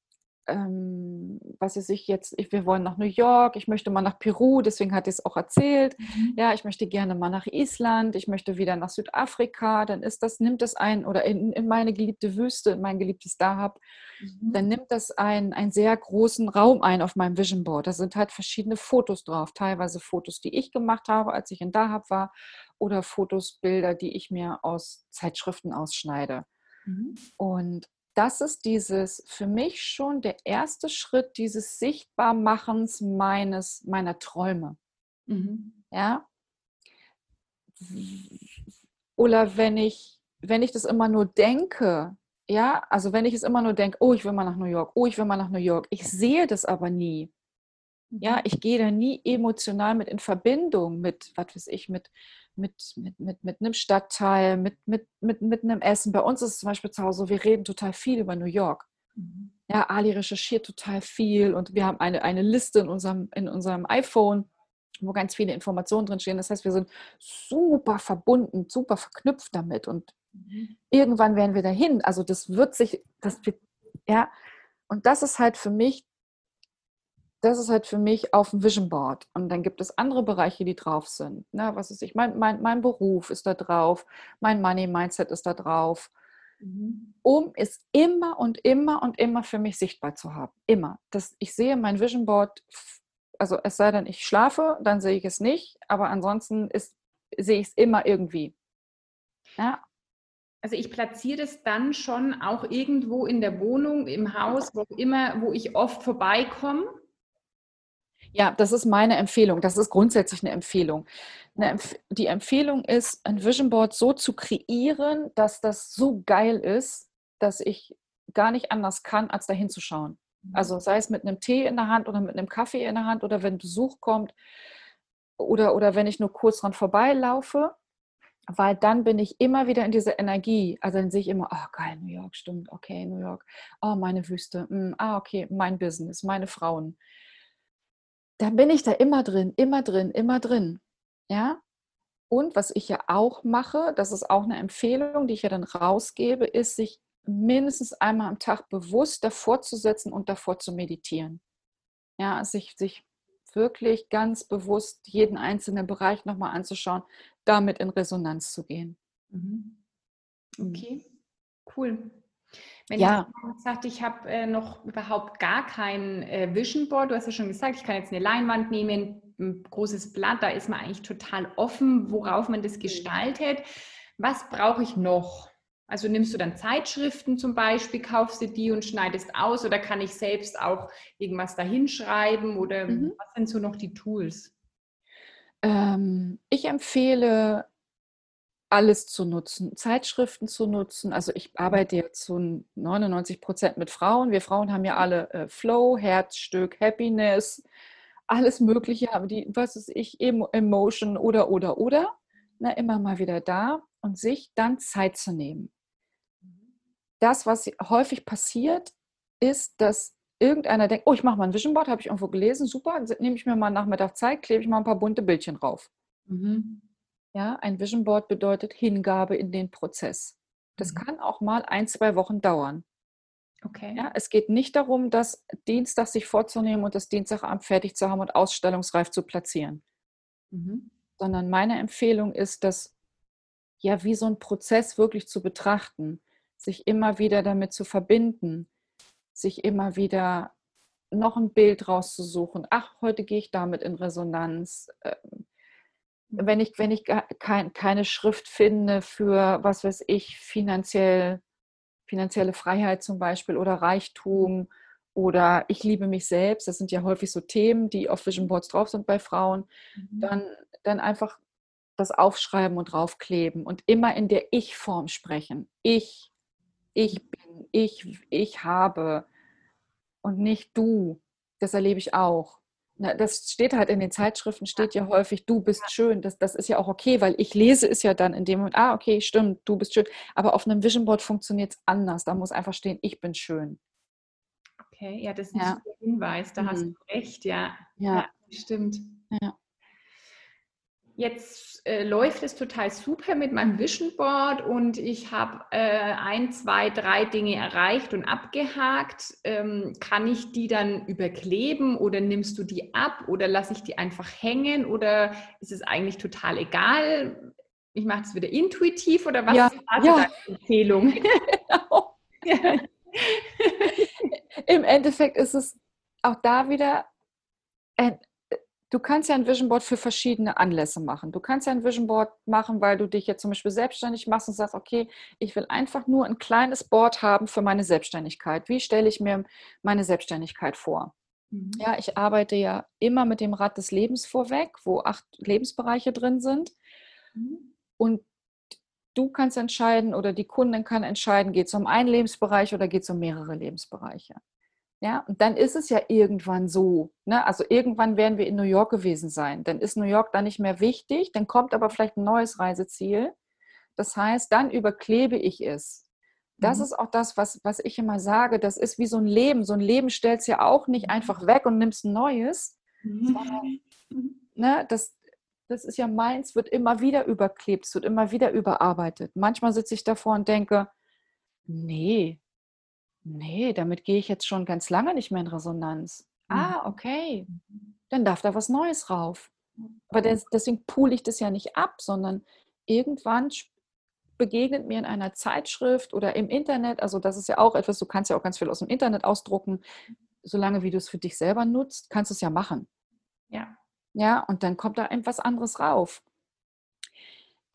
S2: ähm, was ist ich jetzt, ich, wir wollen nach New York, ich möchte mal nach Peru, deswegen hat ich es auch erzählt. Mhm. Ja, ich möchte gerne mal nach Island, ich möchte wieder nach Südafrika, dann ist das, nimmt das ein, oder in, in meine geliebte Wüste, in mein geliebtes Dahab, mhm. dann nimmt das einen, einen sehr großen Raum ein auf meinem Vision Board. Da sind halt verschiedene Fotos drauf, teilweise Fotos, die ich gemacht habe, als ich in Dahab war, oder Fotos, Bilder, die ich mir aus Zeitschriften ausschneide. Mhm. Und das ist dieses für mich schon der erste Schritt dieses Sichtbarmachens meines meiner Träume. Mhm. Ja. Oder wenn ich wenn ich das immer nur denke, ja, also wenn ich es immer nur denke, oh, ich will mal nach New York, oh, ich will mal nach New York, ich sehe das aber nie. Ja, mhm. ich gehe da nie emotional mit in Verbindung mit, was weiß ich, mit, mit, mit, mit, mit einem Stadtteil, mit, mit, mit, mit einem Essen. Bei uns ist es zum Beispiel zu Hause, wir reden total viel über New York. Mhm. Ja, Ali recherchiert total viel und wir haben eine, eine Liste in unserem, in unserem iPhone, wo ganz viele Informationen drin stehen. Das heißt, wir sind super verbunden, super verknüpft damit und mhm. irgendwann werden wir dahin. Also das wird sich, das wird, ja, und das ist halt für mich das ist halt für mich auf dem Vision Board. Und dann gibt es andere Bereiche, die drauf sind. Ne, was ist ich? Mein, mein, mein Beruf ist da drauf, mein Money Mindset ist da drauf, mhm. um es immer und immer und immer für mich sichtbar zu haben. Immer. Das, ich sehe mein Vision Board, also es sei denn, ich schlafe, dann sehe ich es nicht, aber ansonsten ist, sehe ich es immer irgendwie.
S1: Ja, also ich platziere es dann schon auch irgendwo in der Wohnung, im Haus, wo immer, wo ich oft vorbeikomme.
S2: Ja, das ist meine Empfehlung. Das ist grundsätzlich eine Empfehlung. Eine Empf die Empfehlung ist, ein Vision Board so zu kreieren, dass das so geil ist, dass ich gar nicht anders kann, als dahin zu schauen. Mhm. Also sei es mit einem Tee in der Hand oder mit einem Kaffee in der Hand oder wenn Besuch kommt oder, oder wenn ich nur kurz dran vorbeilaufe, weil dann bin ich immer wieder in dieser Energie. Also dann sehe ich immer, oh geil, New York, stimmt, okay, New York, oh meine Wüste, mm, ah okay, mein Business, meine Frauen dann bin ich da immer drin, immer drin, immer drin. Ja? Und was ich ja auch mache, das ist auch eine Empfehlung, die ich ja dann rausgebe, ist, sich mindestens einmal am Tag bewusst davor zu setzen und davor zu meditieren. Ja, sich, sich wirklich ganz bewusst jeden einzelnen Bereich nochmal anzuschauen, damit in Resonanz zu gehen.
S1: Mhm. Okay, cool. Wenn ja. ich sagt, ich habe äh, noch überhaupt gar kein äh, Vision Board, du hast ja schon gesagt, ich kann jetzt eine Leinwand nehmen, ein großes Blatt, da ist man eigentlich total offen, worauf man das gestaltet. Was brauche ich noch? Also nimmst du dann Zeitschriften zum Beispiel, kaufst du die und schneidest aus oder kann ich selbst auch irgendwas dahinschreiben oder mhm. was sind so noch die Tools?
S2: Ähm, ich empfehle alles zu nutzen, Zeitschriften zu nutzen. Also ich arbeite jetzt zu 99 Prozent mit Frauen. Wir Frauen haben ja alle äh, Flow, Herzstück, Happiness, alles Mögliche, aber die, was ist ich, Emotion oder, oder, oder. Na, immer mal wieder da und sich dann Zeit zu nehmen. Das, was häufig passiert, ist, dass irgendeiner denkt, oh, ich mache mal ein Vision Board, habe ich irgendwo gelesen, super, nehme ich mir mal Nachmittag Zeit, klebe ich mal ein paar bunte Bildchen drauf. Mhm. Ja, ein Vision Board bedeutet Hingabe in den Prozess. Das mhm. kann auch mal ein, zwei Wochen dauern. Okay. Ja, es geht nicht darum, das Dienstag sich vorzunehmen und das Dienstagabend fertig zu haben und ausstellungsreif zu platzieren. Mhm. Sondern meine Empfehlung ist, dass ja wie so ein Prozess wirklich zu betrachten, sich immer wieder damit zu verbinden, sich immer wieder noch ein Bild rauszusuchen. Ach, heute gehe ich damit in Resonanz. Ähm, wenn ich, wenn ich kein, keine Schrift finde für, was weiß ich, finanziell, finanzielle Freiheit zum Beispiel oder Reichtum oder ich liebe mich selbst, das sind ja häufig so Themen, die auf Vision Boards drauf sind bei Frauen, mhm. dann, dann einfach das aufschreiben und draufkleben und immer in der Ich-Form sprechen. Ich, ich bin, ich, ich habe und nicht du. Das erlebe ich auch. Das steht halt in den Zeitschriften, steht ja häufig, du bist schön. Das, das ist ja auch okay, weil ich lese es ja dann in dem Moment, ah, okay, stimmt, du bist schön. Aber auf einem Vision Board funktioniert es anders. Da muss einfach stehen, ich bin schön.
S1: Okay, ja, das ist ein ja. Hinweis, da mhm. hast du recht, ja. Ja, ja stimmt. Ja. Jetzt äh, läuft es total super mit meinem Vision Board und ich habe äh, ein, zwei, drei Dinge erreicht und abgehakt. Ähm, kann ich die dann überkleben oder nimmst du die ab oder lasse ich die einfach hängen oder ist es eigentlich total egal? Ich mache das wieder intuitiv oder was
S2: ja,
S1: ist also ja. deine Empfehlung? Genau.
S2: ja. Im Endeffekt ist es auch da wieder ein Du kannst ja ein Vision Board für verschiedene Anlässe machen. Du kannst ja ein Vision Board machen, weil du dich jetzt zum Beispiel selbstständig machst und sagst, okay, ich will einfach nur ein kleines Board haben für meine Selbstständigkeit. Wie stelle ich mir meine Selbstständigkeit vor? Mhm. Ja, ich arbeite ja immer mit dem Rad des Lebens vorweg, wo acht Lebensbereiche drin sind. Mhm. Und du kannst entscheiden oder die Kundin kann entscheiden, geht es um einen Lebensbereich oder geht es um mehrere Lebensbereiche. Ja, und dann ist es ja irgendwann so. Ne? Also irgendwann werden wir in New York gewesen sein. Dann ist New York dann nicht mehr wichtig, dann kommt aber vielleicht ein neues Reiseziel. Das heißt, dann überklebe ich es. Das mhm. ist auch das, was, was ich immer sage. Das ist wie so ein Leben. So ein Leben stellst ja auch nicht einfach weg und nimmst ein neues. Mhm. Ne, das, das ist ja meins, wird immer wieder überklebt, es wird immer wieder überarbeitet. Manchmal sitze ich davor und denke, nee, Nee, damit gehe ich jetzt schon ganz lange nicht mehr in Resonanz. Mhm. Ah, okay. Dann darf da was Neues rauf. Aber des, deswegen pule ich das ja nicht ab, sondern irgendwann begegnet mir in einer Zeitschrift oder im Internet, also das ist ja auch etwas, du kannst ja auch ganz viel aus dem Internet ausdrucken, solange wie du es für dich selber nutzt, kannst du es ja machen. Ja. Ja, und dann kommt da etwas anderes rauf.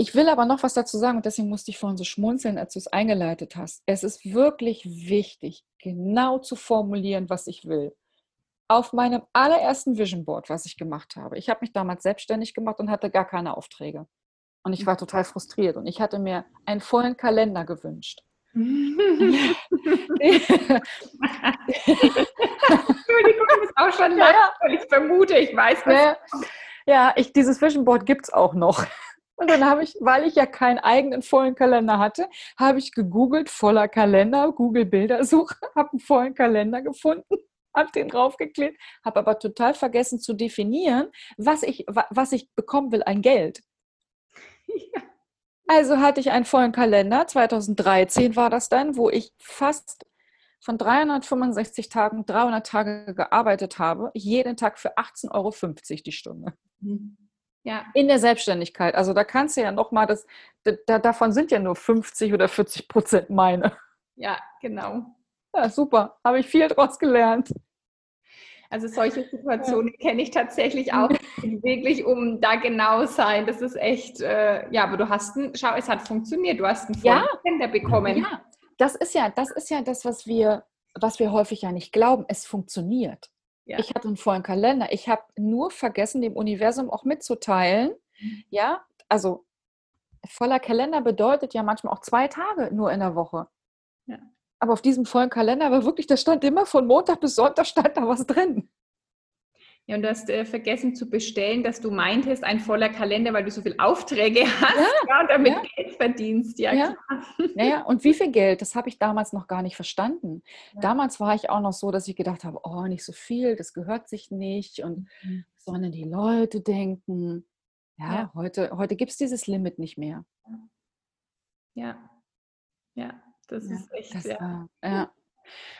S2: Ich will aber noch was dazu sagen und deswegen musste ich vorhin so schmunzeln, als du es eingeleitet hast. Es ist wirklich wichtig, genau zu formulieren, was ich will. Auf meinem allerersten Vision Board, was ich gemacht habe, ich habe mich damals selbstständig gemacht und hatte gar keine Aufträge. Und ich war total frustriert und ich hatte mir einen vollen Kalender gewünscht. Entschuldigung,
S1: das ist auch schon lang, ja. ich vermute, ich weiß was.
S2: Ja, ja ich, dieses Vision Board gibt es auch noch. Und dann habe ich, weil ich ja keinen eigenen vollen Kalender hatte, habe ich gegoogelt, voller Kalender, Google Bildersuche, habe einen vollen Kalender gefunden, habe den draufgeklebt, habe aber total vergessen zu definieren, was ich, was ich bekommen will an Geld. Ja. Also hatte ich einen vollen Kalender, 2013 war das dann, wo ich fast von 365 Tagen 300 Tage gearbeitet habe, jeden Tag für 18,50 Euro die Stunde. Mhm. Ja. In der Selbstständigkeit. Also da kannst du ja nochmal das, da, davon sind ja nur 50 oder 40 Prozent meine.
S1: Ja, genau.
S2: Ja, super. Habe ich viel draus gelernt.
S1: Also solche Situationen ja. kenne ich tatsächlich auch wirklich um da genau sein. Das ist echt, äh, ja, aber du hast ein, schau, es hat funktioniert. Du hast einen
S2: ja. bekommen. Ja, das ist ja, das ist ja das, was wir, was wir häufig ja nicht glauben. Es funktioniert. Ja. Ich hatte einen vollen Kalender. Ich habe nur vergessen, dem Universum auch mitzuteilen. Mhm. Ja, also voller Kalender bedeutet ja manchmal auch zwei Tage nur in der Woche. Ja. Aber auf diesem vollen Kalender war wirklich, da stand immer von Montag bis Sonntag stand da was drin.
S1: Ja, und du hast äh, vergessen zu bestellen, dass du meintest, ein voller Kalender, weil du so viele Aufträge hast ja, ja und damit ja. Geld verdienst. Ja,
S2: ja. ja, ja. Und wie viel Geld? Das habe ich damals noch gar nicht verstanden. Damals war ich auch noch so, dass ich gedacht habe, oh, nicht so viel, das gehört sich nicht und mhm. sondern die Leute denken. Ja, heute, heute gibt es dieses Limit nicht mehr.
S1: Ja, ja, das ist echt. Das
S2: ja. War, ja.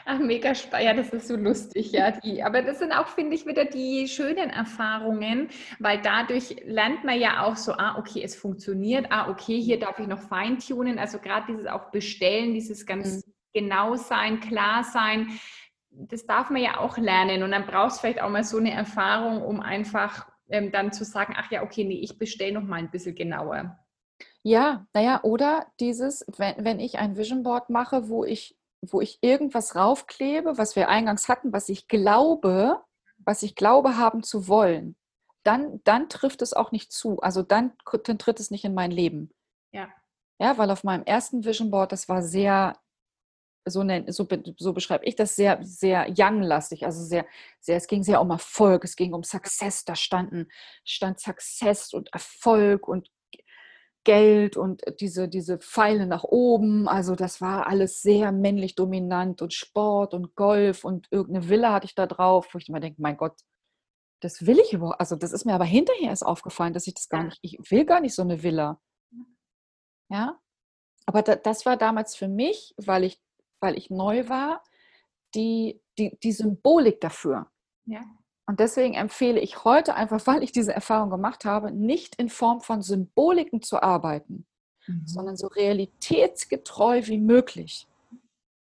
S1: Ach, mega spannend. Ja, das ist so lustig, ja. Die, aber das sind auch, finde ich, wieder die schönen Erfahrungen, weil dadurch lernt man ja auch so, ah, okay, es funktioniert, ah, okay, hier darf ich noch feintunen. Also gerade dieses auch Bestellen, dieses ganz mhm. genau sein, klar sein, das darf man ja auch lernen. Und dann brauchst du vielleicht auch mal so eine Erfahrung, um einfach ähm, dann zu sagen, ach ja, okay, nee, ich bestelle noch mal ein bisschen genauer.
S2: Ja, naja, oder dieses, wenn, wenn ich ein Vision Board mache, wo ich wo ich irgendwas raufklebe, was wir eingangs hatten, was ich glaube, was ich glaube haben zu wollen, dann, dann trifft es auch nicht zu. Also dann, dann tritt es nicht in mein Leben.
S1: Ja.
S2: Ja, weil auf meinem ersten Vision Board, das war sehr, so, nenn, so, so beschreibe ich das, sehr, sehr young-lastig. Also sehr, sehr, es ging sehr um Erfolg, es ging um Success. Da standen, stand Success und Erfolg und Geld und diese, diese Pfeile nach oben. Also das war alles sehr männlich dominant und Sport und Golf und irgendeine Villa hatte ich da drauf, wo ich immer denke, mein Gott, das will ich überhaupt. Also das ist mir aber hinterher erst aufgefallen, dass ich das gar nicht, ich will gar nicht so eine Villa. Ja, aber da, das war damals für mich, weil ich, weil ich neu war, die, die, die Symbolik dafür.
S1: Ja.
S2: Und deswegen empfehle ich heute einfach, weil ich diese Erfahrung gemacht habe, nicht in Form von Symboliken zu arbeiten, mhm. sondern so realitätsgetreu wie möglich.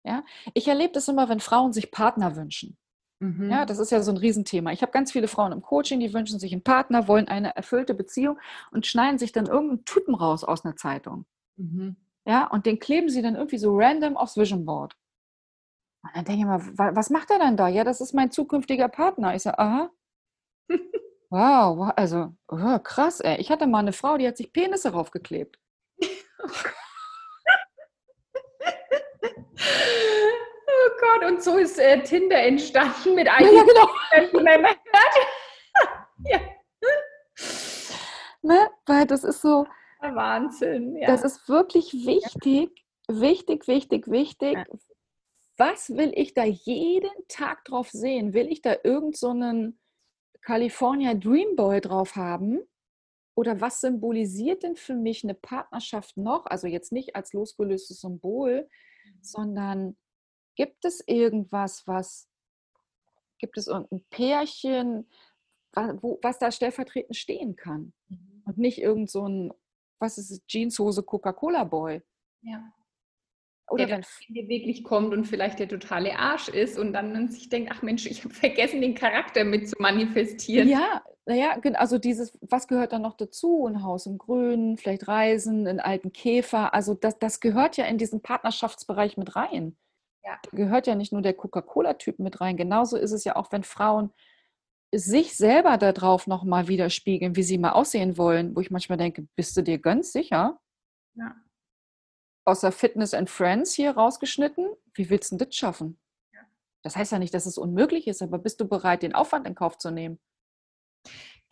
S2: Ja? Ich erlebe das immer, wenn Frauen sich Partner wünschen. Mhm. Ja, das ist ja so ein Riesenthema. Ich habe ganz viele Frauen im Coaching, die wünschen sich einen Partner, wollen eine erfüllte Beziehung und schneiden sich dann irgendeinen Typen raus aus einer Zeitung. Mhm. Ja, und den kleben sie dann irgendwie so random aufs Vision Board. Und dann denke ich mal, was macht er denn da? Ja, das ist mein zukünftiger Partner. Ich sage, aha. Wow, also oh, krass, ey. Ich hatte mal eine Frau, die hat sich Penisse raufgeklebt.
S1: oh Gott, und so ist äh, Tinder entstanden mit einem,
S2: ja, ja, genau. ja. Ne? Weil das ist so.
S1: Wahnsinn,
S2: ja. Das ist wirklich wichtig, wichtig, wichtig, wichtig, ja was will ich da jeden Tag drauf sehen? Will ich da irgend so einen California Dream Boy drauf haben? Oder was symbolisiert denn für mich eine Partnerschaft noch? Also jetzt nicht als losgelöstes Symbol, mhm. sondern gibt es irgendwas, was, gibt es irgendein Pärchen, was, wo, was da stellvertretend stehen kann? Mhm. Und nicht irgend so ein, was ist es, Jeanshose Coca-Cola Boy?
S1: Ja oder der wenn wirklich kommt und vielleicht der totale Arsch ist und dann sich denkt, ach Mensch, ich habe vergessen, den Charakter mit zu manifestieren.
S2: Ja, naja, also dieses, was gehört dann noch dazu? Ein Haus im Grünen, vielleicht Reisen, einen alten Käfer. Also das, das gehört ja in diesen Partnerschaftsbereich mit rein. Ja. Da gehört ja nicht nur der Coca-Cola-Typ mit rein. Genauso ist es ja auch, wenn Frauen sich selber darauf nochmal widerspiegeln, wie sie mal aussehen wollen, wo ich manchmal denke, bist du dir ganz sicher?
S1: Ja
S2: außer Fitness and Friends hier rausgeschnitten. Wie willst du das schaffen? Das heißt ja nicht, dass es unmöglich ist, aber bist du bereit, den Aufwand in Kauf zu nehmen?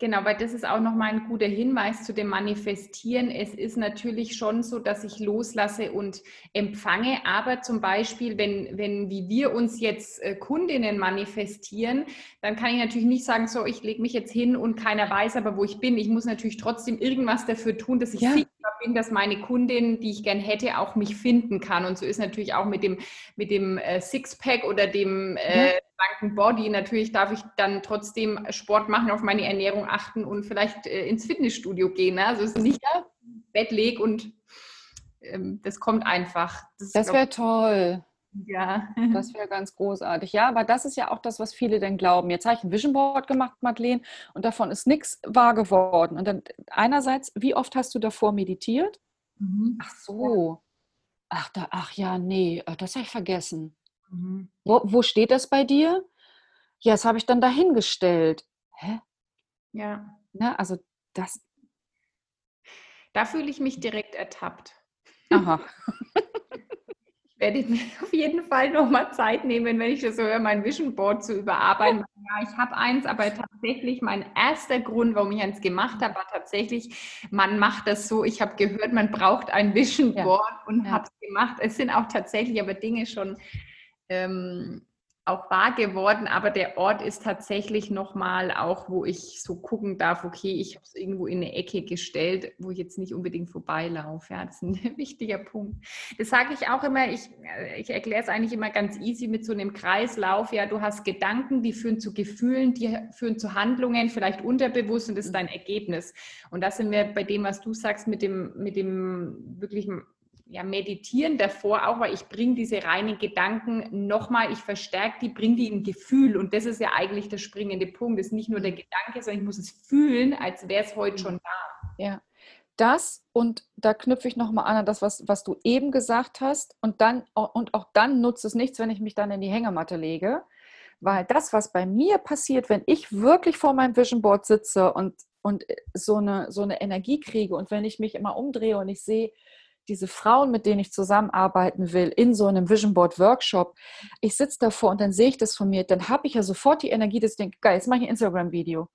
S1: Genau, weil das ist auch nochmal ein guter Hinweis zu dem Manifestieren. Es ist natürlich schon so, dass ich loslasse und empfange, aber zum Beispiel, wenn, wenn wie wir uns jetzt äh, Kundinnen manifestieren, dann kann ich natürlich nicht sagen, so, ich lege mich jetzt hin und keiner weiß aber, wo ich bin. Ich muss natürlich trotzdem irgendwas dafür tun, dass ich ja. sicher bin, dass meine Kundin, die ich gern hätte, auch mich finden kann. Und so ist natürlich auch mit dem, mit dem äh, Sixpack oder dem äh, schlanken Body. Natürlich darf ich dann trotzdem Sport machen, auf meine Ernährung achten und vielleicht äh, ins Fitnessstudio gehen. Ne? Also es ist nicht Bett leg und ähm, das kommt einfach.
S2: Das, das wäre toll. Ja. Das wäre ganz großartig. Ja, aber das ist ja auch das, was viele denn glauben. Jetzt habe ich ein Vision Board gemacht, Madeleine, und davon ist nichts wahr geworden. Und dann einerseits, wie oft hast du davor meditiert? Mhm. Ach so. Ach, da, ach ja, nee, äh, das habe ich vergessen. Mhm. Wo, wo steht das bei dir? Ja, das habe ich dann dahingestellt. Hä?
S1: Ja.
S2: Ne, also das.
S1: Da fühle ich mich direkt ertappt. Aha. werde mir auf jeden Fall nochmal Zeit nehmen, wenn ich das so höre, mein Vision Board zu überarbeiten. Ja, ich habe eins, aber tatsächlich mein erster Grund, warum ich eins gemacht habe, war tatsächlich, man macht das so, ich habe gehört, man braucht ein Vision Board ja. und ja. habe es gemacht. Es sind auch tatsächlich aber Dinge schon ähm, auch wahr geworden, aber der Ort ist tatsächlich nochmal auch, wo ich so gucken darf, okay, ich habe es irgendwo in eine Ecke gestellt, wo ich jetzt nicht unbedingt vorbeilaufe. Ja, das ist ein wichtiger Punkt. Das sage ich auch immer, ich, äh, ich erkläre es eigentlich immer ganz easy mit so einem Kreislauf. Ja, du hast Gedanken, die führen zu Gefühlen, die führen zu Handlungen, vielleicht unterbewusst und das ist mhm. dein Ergebnis. Und das sind wir bei dem, was du sagst, mit dem, mit dem wirklichen ja, meditieren davor auch, weil ich bringe diese reinen Gedanken nochmal, ich verstärke die, bringe die in Gefühl. Und das ist ja eigentlich der springende Punkt. Das ist nicht nur der Gedanke, sondern ich muss es fühlen, als wäre es heute schon da.
S2: Ja, das und da knüpfe ich nochmal an an das, was, was du eben gesagt hast. Und dann und auch dann nutzt es nichts, wenn ich mich dann in die Hängematte lege, weil das, was bei mir passiert, wenn ich wirklich vor meinem Vision Board sitze und, und so, eine, so eine Energie kriege und wenn ich mich immer umdrehe und ich sehe, diese Frauen, mit denen ich zusammenarbeiten will, in so einem Vision Board Workshop, ich sitze davor und dann sehe ich das von mir, dann habe ich ja sofort die Energie, dass ich denke, geil, jetzt mache ich ein Instagram-Video.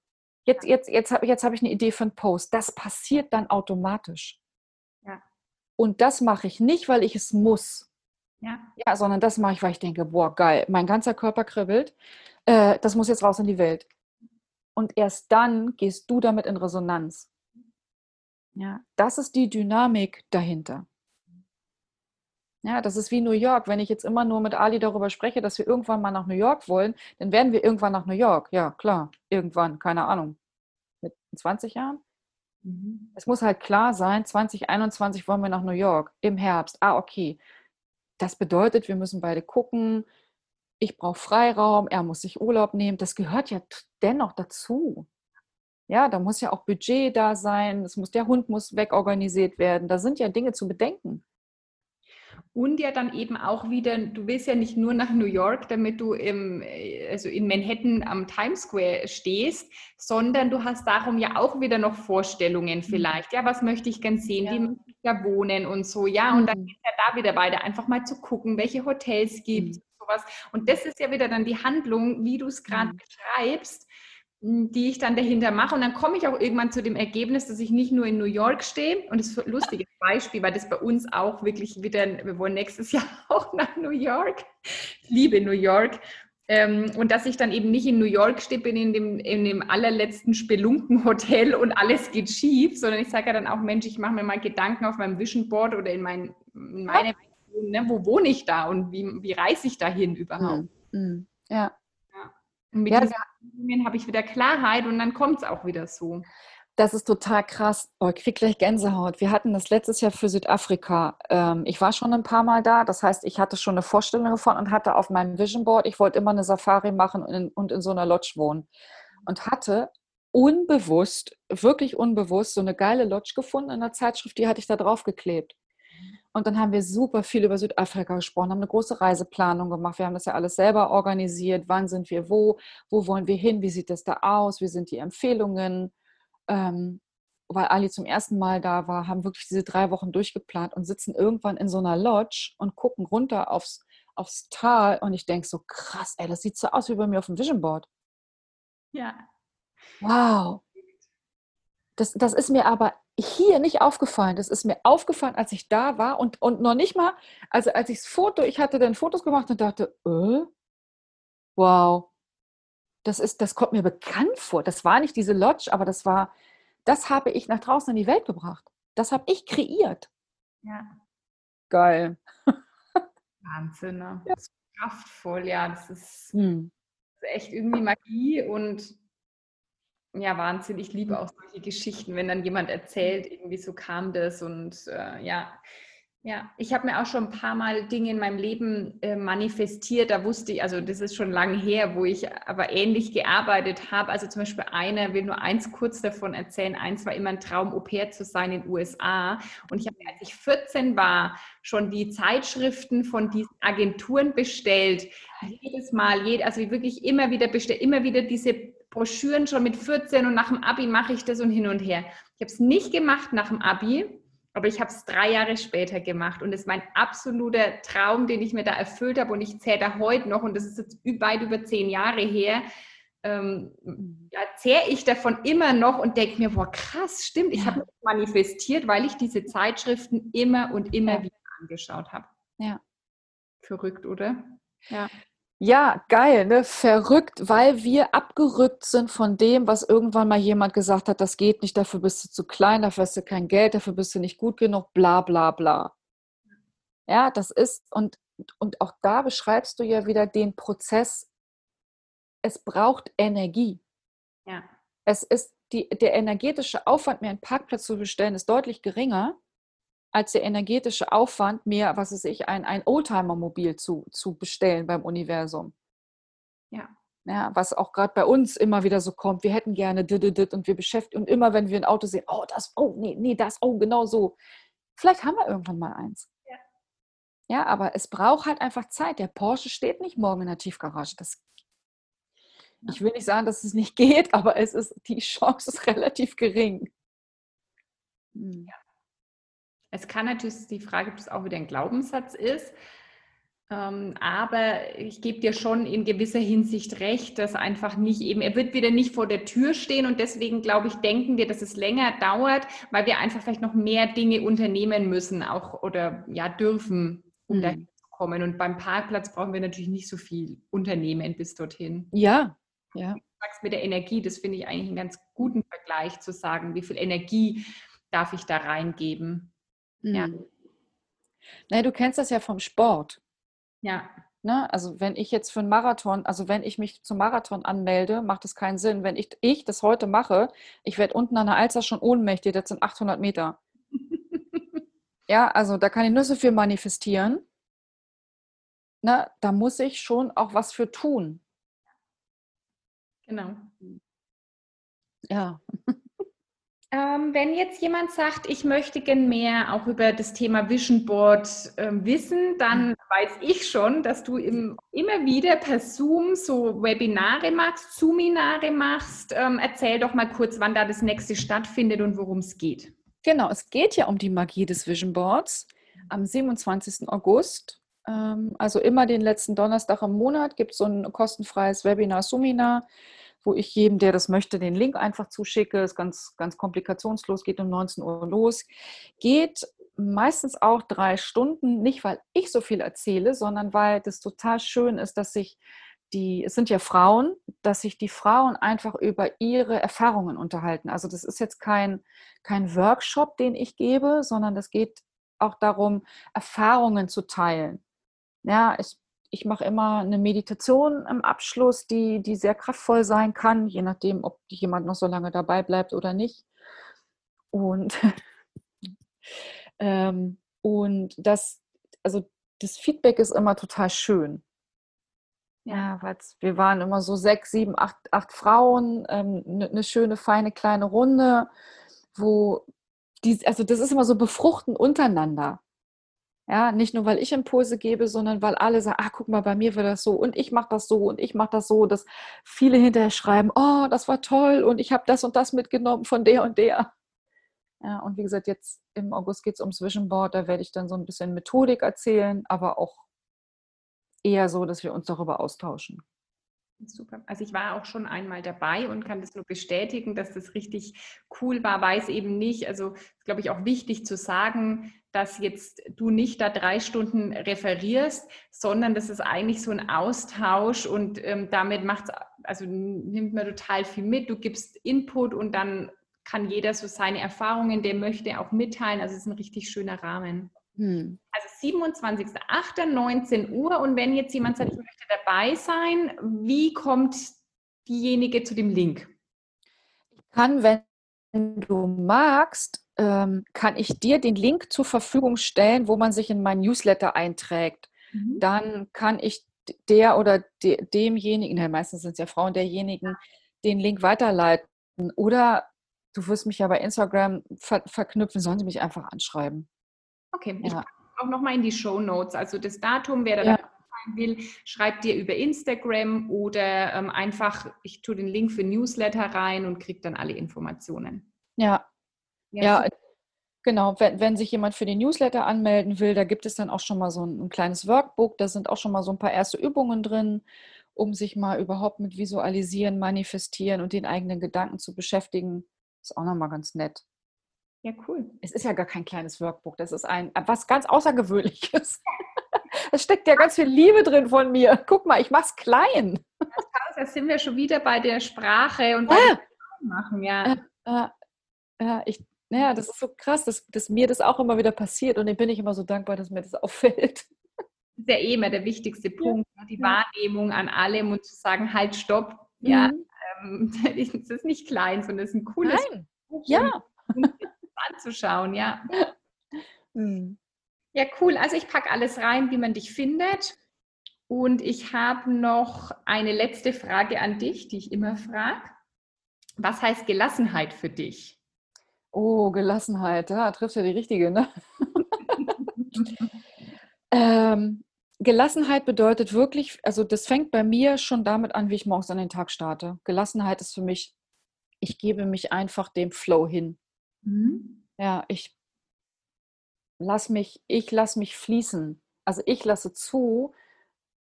S2: Jetzt, jetzt, jetzt habe jetzt hab ich eine Idee für einen Post. Das passiert dann automatisch. Ja. Und das mache ich nicht, weil ich es muss. Ja. ja sondern das mache ich, weil ich denke, boah, geil, mein ganzer Körper kribbelt. Äh, das muss jetzt raus in die Welt. Und erst dann gehst du damit in Resonanz. Ja, das ist die Dynamik dahinter. Ja, das ist wie New York. Wenn ich jetzt immer nur mit Ali darüber spreche, dass wir irgendwann mal nach New York wollen, dann werden wir irgendwann nach New York. Ja, klar, irgendwann, keine Ahnung. Mit 20 Jahren? Mhm. Es muss halt klar sein, 2021 wollen wir nach New York im Herbst. Ah, okay. Das bedeutet, wir müssen beide gucken. Ich brauche Freiraum, er muss sich Urlaub nehmen. Das gehört ja dennoch dazu. Ja, da muss ja auch Budget da sein, es muss, der Hund muss wegorganisiert werden. Da sind ja Dinge zu bedenken.
S1: Und ja dann eben auch wieder, du willst ja nicht nur nach New York, damit du im, also in Manhattan am Times Square stehst, sondern du hast darum ja auch wieder noch Vorstellungen mhm. vielleicht. Ja, was möchte ich gern sehen? Ja. Wie möchte ich da wohnen und so. Ja, und dann mhm. geht ja da wieder weiter, einfach mal zu gucken, welche Hotels gibt es. Mhm. Sowas. Und das ist ja wieder dann die Handlung, wie du es gerade mhm. beschreibst die ich dann dahinter mache. Und dann komme ich auch irgendwann zu dem Ergebnis, dass ich nicht nur in New York stehe. Und das ist ein lustiges Beispiel, weil das bei uns auch wirklich wieder, wir wollen nächstes Jahr auch nach New York. Ich liebe New York. Ähm, und dass ich dann eben nicht in New York stehe, bin in dem, in dem allerletzten Spelunkenhotel und alles geht schief, sondern ich sage ja dann auch, Mensch, ich mache mir mal Gedanken auf meinem Vision Board oder in, mein, in meine, ne, wo wohne ich da und wie, wie reise ich dahin überhaupt?
S2: Mhm. Ja,
S1: und mit ja, diesen habe ich wieder Klarheit und dann kommt es auch wieder so.
S2: Das ist total krass. Oh, ich kriege gleich Gänsehaut. Wir hatten das letztes Jahr für Südafrika. Ähm, ich war schon ein paar Mal da. Das heißt, ich hatte schon eine Vorstellung davon und hatte auf meinem Vision Board, ich wollte immer eine Safari machen und in, und in so einer Lodge wohnen. Und hatte unbewusst, wirklich unbewusst, so eine geile Lodge gefunden in der Zeitschrift, die hatte ich da drauf geklebt. Und dann haben wir super viel über Südafrika gesprochen, haben eine große Reiseplanung gemacht. Wir haben das ja alles selber organisiert. Wann sind wir wo? Wo wollen wir hin? Wie sieht das da aus? Wie sind die Empfehlungen? Ähm, weil Ali zum ersten Mal da war, haben wirklich diese drei Wochen durchgeplant und sitzen irgendwann in so einer Lodge und gucken runter aufs, aufs Tal. Und ich denke so, krass, ey, das sieht so aus wie bei mir auf dem Vision Board.
S1: Ja.
S2: Wow. Das, das ist mir aber hier nicht aufgefallen. Das ist mir aufgefallen, als ich da war und, und noch nicht mal, also als ich das Foto, ich hatte dann Fotos gemacht und dachte, äh, wow, das ist, das kommt mir bekannt vor. Das war nicht diese Lodge, aber das war, das habe ich nach draußen in die Welt gebracht. Das habe ich kreiert.
S1: Ja.
S2: Geil.
S1: Wahnsinn, ne? Ja. Das ist kraftvoll, ja. Das ist, hm. das ist echt irgendwie Magie und ja, Wahnsinn. Ich liebe auch solche Geschichten, wenn dann jemand erzählt, irgendwie so kam das und äh, ja, Ja, ich habe mir auch schon ein paar Mal Dinge in meinem Leben äh, manifestiert. Da wusste ich, also das ist schon lange her, wo ich aber ähnlich gearbeitet habe. Also zum Beispiel einer, will nur eins kurz davon erzählen. Eins war immer ein Traum, Au pair zu sein in den USA. Und ich habe, als ich 14 war, schon die Zeitschriften von diesen Agenturen bestellt. Jedes Mal, jed, also wirklich immer wieder bestellt, immer wieder diese Broschüren schon mit 14 und nach dem Abi mache ich das und hin und her. Ich habe es nicht gemacht nach dem Abi aber ich habe es drei Jahre später gemacht und es ist mein absoluter Traum, den ich mir da erfüllt habe und ich zähre da heute noch und das ist jetzt weit über zehn Jahre her. Ähm, ja, zehre ich davon immer noch und denke mir, boah, krass, stimmt, ich ja. habe mich manifestiert, weil ich diese Zeitschriften immer und immer ja. wieder angeschaut habe.
S2: Ja.
S1: Verrückt, oder?
S2: Ja. Ja, geil, ne? Verrückt, weil wir abgerückt sind von dem, was irgendwann mal jemand gesagt hat, das geht nicht, dafür bist du zu klein, dafür hast du kein Geld, dafür bist du nicht gut genug, bla bla bla. Ja, das ist, und, und auch da beschreibst du ja wieder den Prozess, es braucht Energie.
S1: Ja.
S2: Es ist die, der energetische Aufwand, mir einen Parkplatz zu bestellen, ist deutlich geringer, als der energetische Aufwand, mir, was weiß ich, ein, ein Oldtimer-Mobil zu, zu bestellen beim Universum.
S1: Ja.
S2: Ja, was auch gerade bei uns immer wieder so kommt, wir hätten gerne dit, und wir beschäftigen und immer wenn wir ein Auto sehen, oh, das, oh, nee, nee, das, oh, genau so. Vielleicht haben wir irgendwann mal eins.
S1: Ja.
S2: ja, aber es braucht halt einfach Zeit. Der Porsche steht nicht morgen in der Tiefgarage. Das, ich will nicht sagen, dass es nicht geht, aber es ist, die Chance ist relativ gering.
S1: Ja. Es kann natürlich die Frage, ob es auch wieder ein Glaubenssatz ist. Ähm, aber ich gebe dir schon in gewisser Hinsicht recht, dass einfach nicht eben, er wird wieder nicht vor der Tür stehen und deswegen glaube ich, denken wir, dass es länger dauert, weil wir einfach vielleicht noch mehr Dinge unternehmen müssen, auch oder ja dürfen, um mhm. dahin zu kommen. Und beim Parkplatz brauchen wir natürlich nicht so viel unternehmen bis dorthin.
S2: Ja, ja.
S1: Du sagst mit der Energie, das finde ich eigentlich einen ganz guten Vergleich zu sagen, wie viel Energie darf ich da reingeben.
S2: Ja. Mhm. Na, du kennst das ja vom Sport.
S1: Ja.
S2: Ne? Also wenn ich jetzt für einen Marathon, also wenn ich mich zum Marathon anmelde, macht es keinen Sinn. Wenn ich, ich das heute mache, ich werde unten an der Alster schon ohnmächtig, das sind 800 Meter. ja, also da kann ich nur so viel manifestieren. Ne? Da muss ich schon auch was für tun.
S1: Genau.
S2: Ja.
S1: Ähm, wenn jetzt jemand sagt, ich möchte gern mehr auch über das Thema Vision Board äh, wissen, dann mhm. weiß ich schon, dass du im, immer wieder per Zoom so Webinare machst, Zoominare machst. Ähm, erzähl doch mal kurz, wann da das nächste stattfindet und worum es geht.
S2: Genau, es geht ja um die Magie des Vision Boards. Am 27. August, ähm, also immer den letzten Donnerstag im Monat, gibt es so ein kostenfreies Webinar, Zoominar wo ich jedem, der das möchte, den Link einfach zuschicke. Ist ganz, ganz komplikationslos, geht um 19 Uhr los. Geht meistens auch drei Stunden, nicht weil ich so viel erzähle, sondern weil das total schön ist, dass sich die, es sind ja Frauen, dass sich die Frauen einfach über ihre Erfahrungen unterhalten. Also das ist jetzt kein, kein Workshop, den ich gebe, sondern es geht auch darum, Erfahrungen zu teilen. Ja, ich ich mache immer eine Meditation im Abschluss, die, die sehr kraftvoll sein kann, je nachdem, ob jemand noch so lange dabei bleibt oder nicht. Und, ähm, und das, also das Feedback ist immer total schön. Ja, weil wir waren immer so sechs, sieben, acht, acht Frauen, ähm, eine ne schöne, feine kleine Runde, wo die, also das ist immer so befruchten untereinander. Ja, nicht nur, weil ich Impulse gebe, sondern weil alle sagen, ah, guck mal, bei mir wird das so und ich mache das so und ich mache das so, dass viele hinterher schreiben, oh, das war toll und ich habe das und das mitgenommen von der und der. Ja, und wie gesagt, jetzt im August geht es ums Vision Board, da werde ich dann so ein bisschen Methodik erzählen, aber auch eher so, dass wir uns darüber austauschen.
S1: Super. Also ich war auch schon einmal dabei und kann das nur bestätigen, dass das richtig cool war, weiß eben nicht. Also glaube ich auch wichtig zu sagen, dass jetzt du nicht da drei Stunden referierst, sondern das ist eigentlich so ein Austausch und ähm, damit macht also nimmt man total viel mit. Du gibst Input und dann kann jeder so seine Erfahrungen, der möchte, auch mitteilen. Also es ist ein richtig schöner Rahmen. Hm. Also 27.08.19 Uhr. Und wenn jetzt jemand sagt, ich möchte dabei sein, wie kommt diejenige zu dem Link?
S2: Ich kann, wenn du magst, ähm, kann ich dir den Link zur Verfügung stellen, wo man sich in mein Newsletter einträgt. Mhm. Dann kann ich der oder de, demjenigen, nein, meistens sind es ja Frauen, derjenigen, den Link weiterleiten. Oder du wirst mich ja bei Instagram ver verknüpfen, sollen sie mich einfach anschreiben.
S1: Okay, ich ja. auch nochmal in die Show Notes. Also das Datum, wer da ja. Will, schreibt dir über Instagram oder ähm, einfach, ich tue den Link für Newsletter rein und kriege dann alle Informationen.
S2: Ja. Ja, ja genau. Wenn, wenn sich jemand für den Newsletter anmelden will, da gibt es dann auch schon mal so ein, ein kleines Workbook. Da sind auch schon mal so ein paar erste Übungen drin, um sich mal überhaupt mit Visualisieren, Manifestieren und den eigenen Gedanken zu beschäftigen. Ist auch nochmal ganz nett.
S1: Ja, cool.
S2: Es ist ja gar kein kleines Workbook, das ist ein was ganz Außergewöhnliches. Es steckt ja ganz viel Liebe drin von mir. Guck mal, ich mach's klein.
S1: Da sind wir schon wieder bei der Sprache und bei ah. machen, ja.
S2: Ja, ja, ich, ja, das ist so krass, dass, dass mir das auch immer wieder passiert und dann bin ich immer so dankbar, dass mir das auffällt.
S1: Das ist ja eh immer der wichtigste Punkt, ja. Ne, die Wahrnehmung an allem und zu sagen, halt, stopp, mhm. ja, ähm, das ist nicht klein, sondern es ist ein cooles
S2: Nein. Buch. Ja.
S1: anzuschauen, ja. Hm. Ja, cool. Also ich packe alles rein, wie man dich findet. Und ich habe noch eine letzte Frage an dich, die ich immer frage. Was heißt Gelassenheit für dich?
S2: Oh, Gelassenheit, da trifft ja die richtige, ne? ähm, Gelassenheit bedeutet wirklich, also das fängt bei mir schon damit an, wie ich morgens an den Tag starte. Gelassenheit ist für mich, ich gebe mich einfach dem Flow hin. Mhm. Ja, ich lass mich, ich lasse mich fließen. Also ich lasse zu,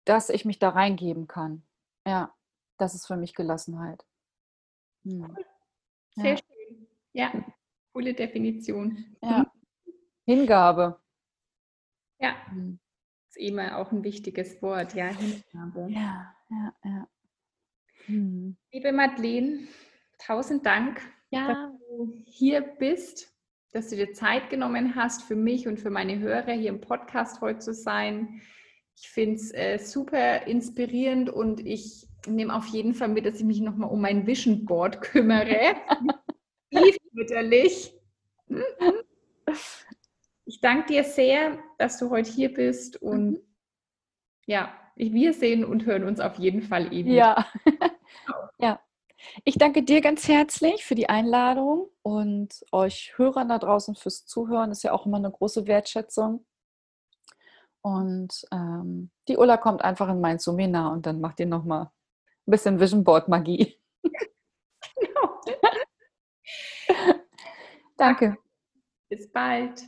S2: dass ich mich da reingeben kann. Ja, das ist für mich Gelassenheit.
S1: Hm. Sehr ja. schön. Ja, coole Definition.
S2: Ja. Hingabe.
S1: Ja, hm. ist immer auch ein wichtiges Wort, ja, Hingabe.
S2: Ja, ja, ja.
S1: Hm. Liebe Madeleine, tausend Dank, ja. dass du hier bist dass du dir Zeit genommen hast, für mich und für meine Hörer hier im Podcast heute zu sein. Ich finde es äh, super inspirierend und ich nehme auf jeden Fall mit, dass ich mich nochmal um mein Vision Board kümmere. Mütterlich. Ich danke dir sehr, dass du heute hier bist und mhm. ja, wir sehen und hören uns auf jeden Fall
S2: eben. Ja. Ich danke dir ganz herzlich für die Einladung und euch Hörern da draußen fürs Zuhören. Das ist ja auch immer eine große Wertschätzung. Und ähm, die Ulla kommt einfach in mein Seminar und dann macht ihr nochmal ein bisschen Vision Board Magie. genau. Danke.
S1: Bis bald.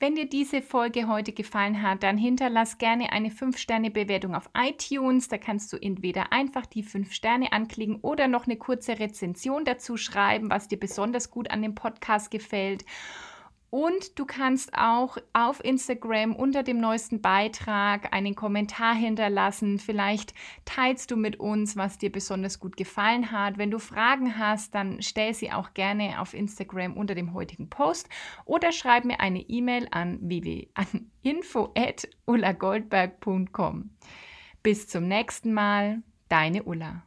S1: Wenn dir diese Folge heute gefallen hat, dann hinterlass gerne eine 5-Sterne-Bewertung auf iTunes. Da kannst du entweder einfach die 5 Sterne anklicken oder noch eine kurze Rezension dazu schreiben, was dir besonders gut an dem Podcast gefällt. Und du kannst auch auf Instagram unter dem neuesten Beitrag einen Kommentar hinterlassen. Vielleicht teilst du mit uns, was dir besonders gut gefallen hat. Wenn du Fragen hast, dann stell sie auch gerne auf Instagram unter dem heutigen Post oder schreib mir eine E-Mail an, an info@ullagoldberg.com. Bis zum nächsten Mal, deine Ulla.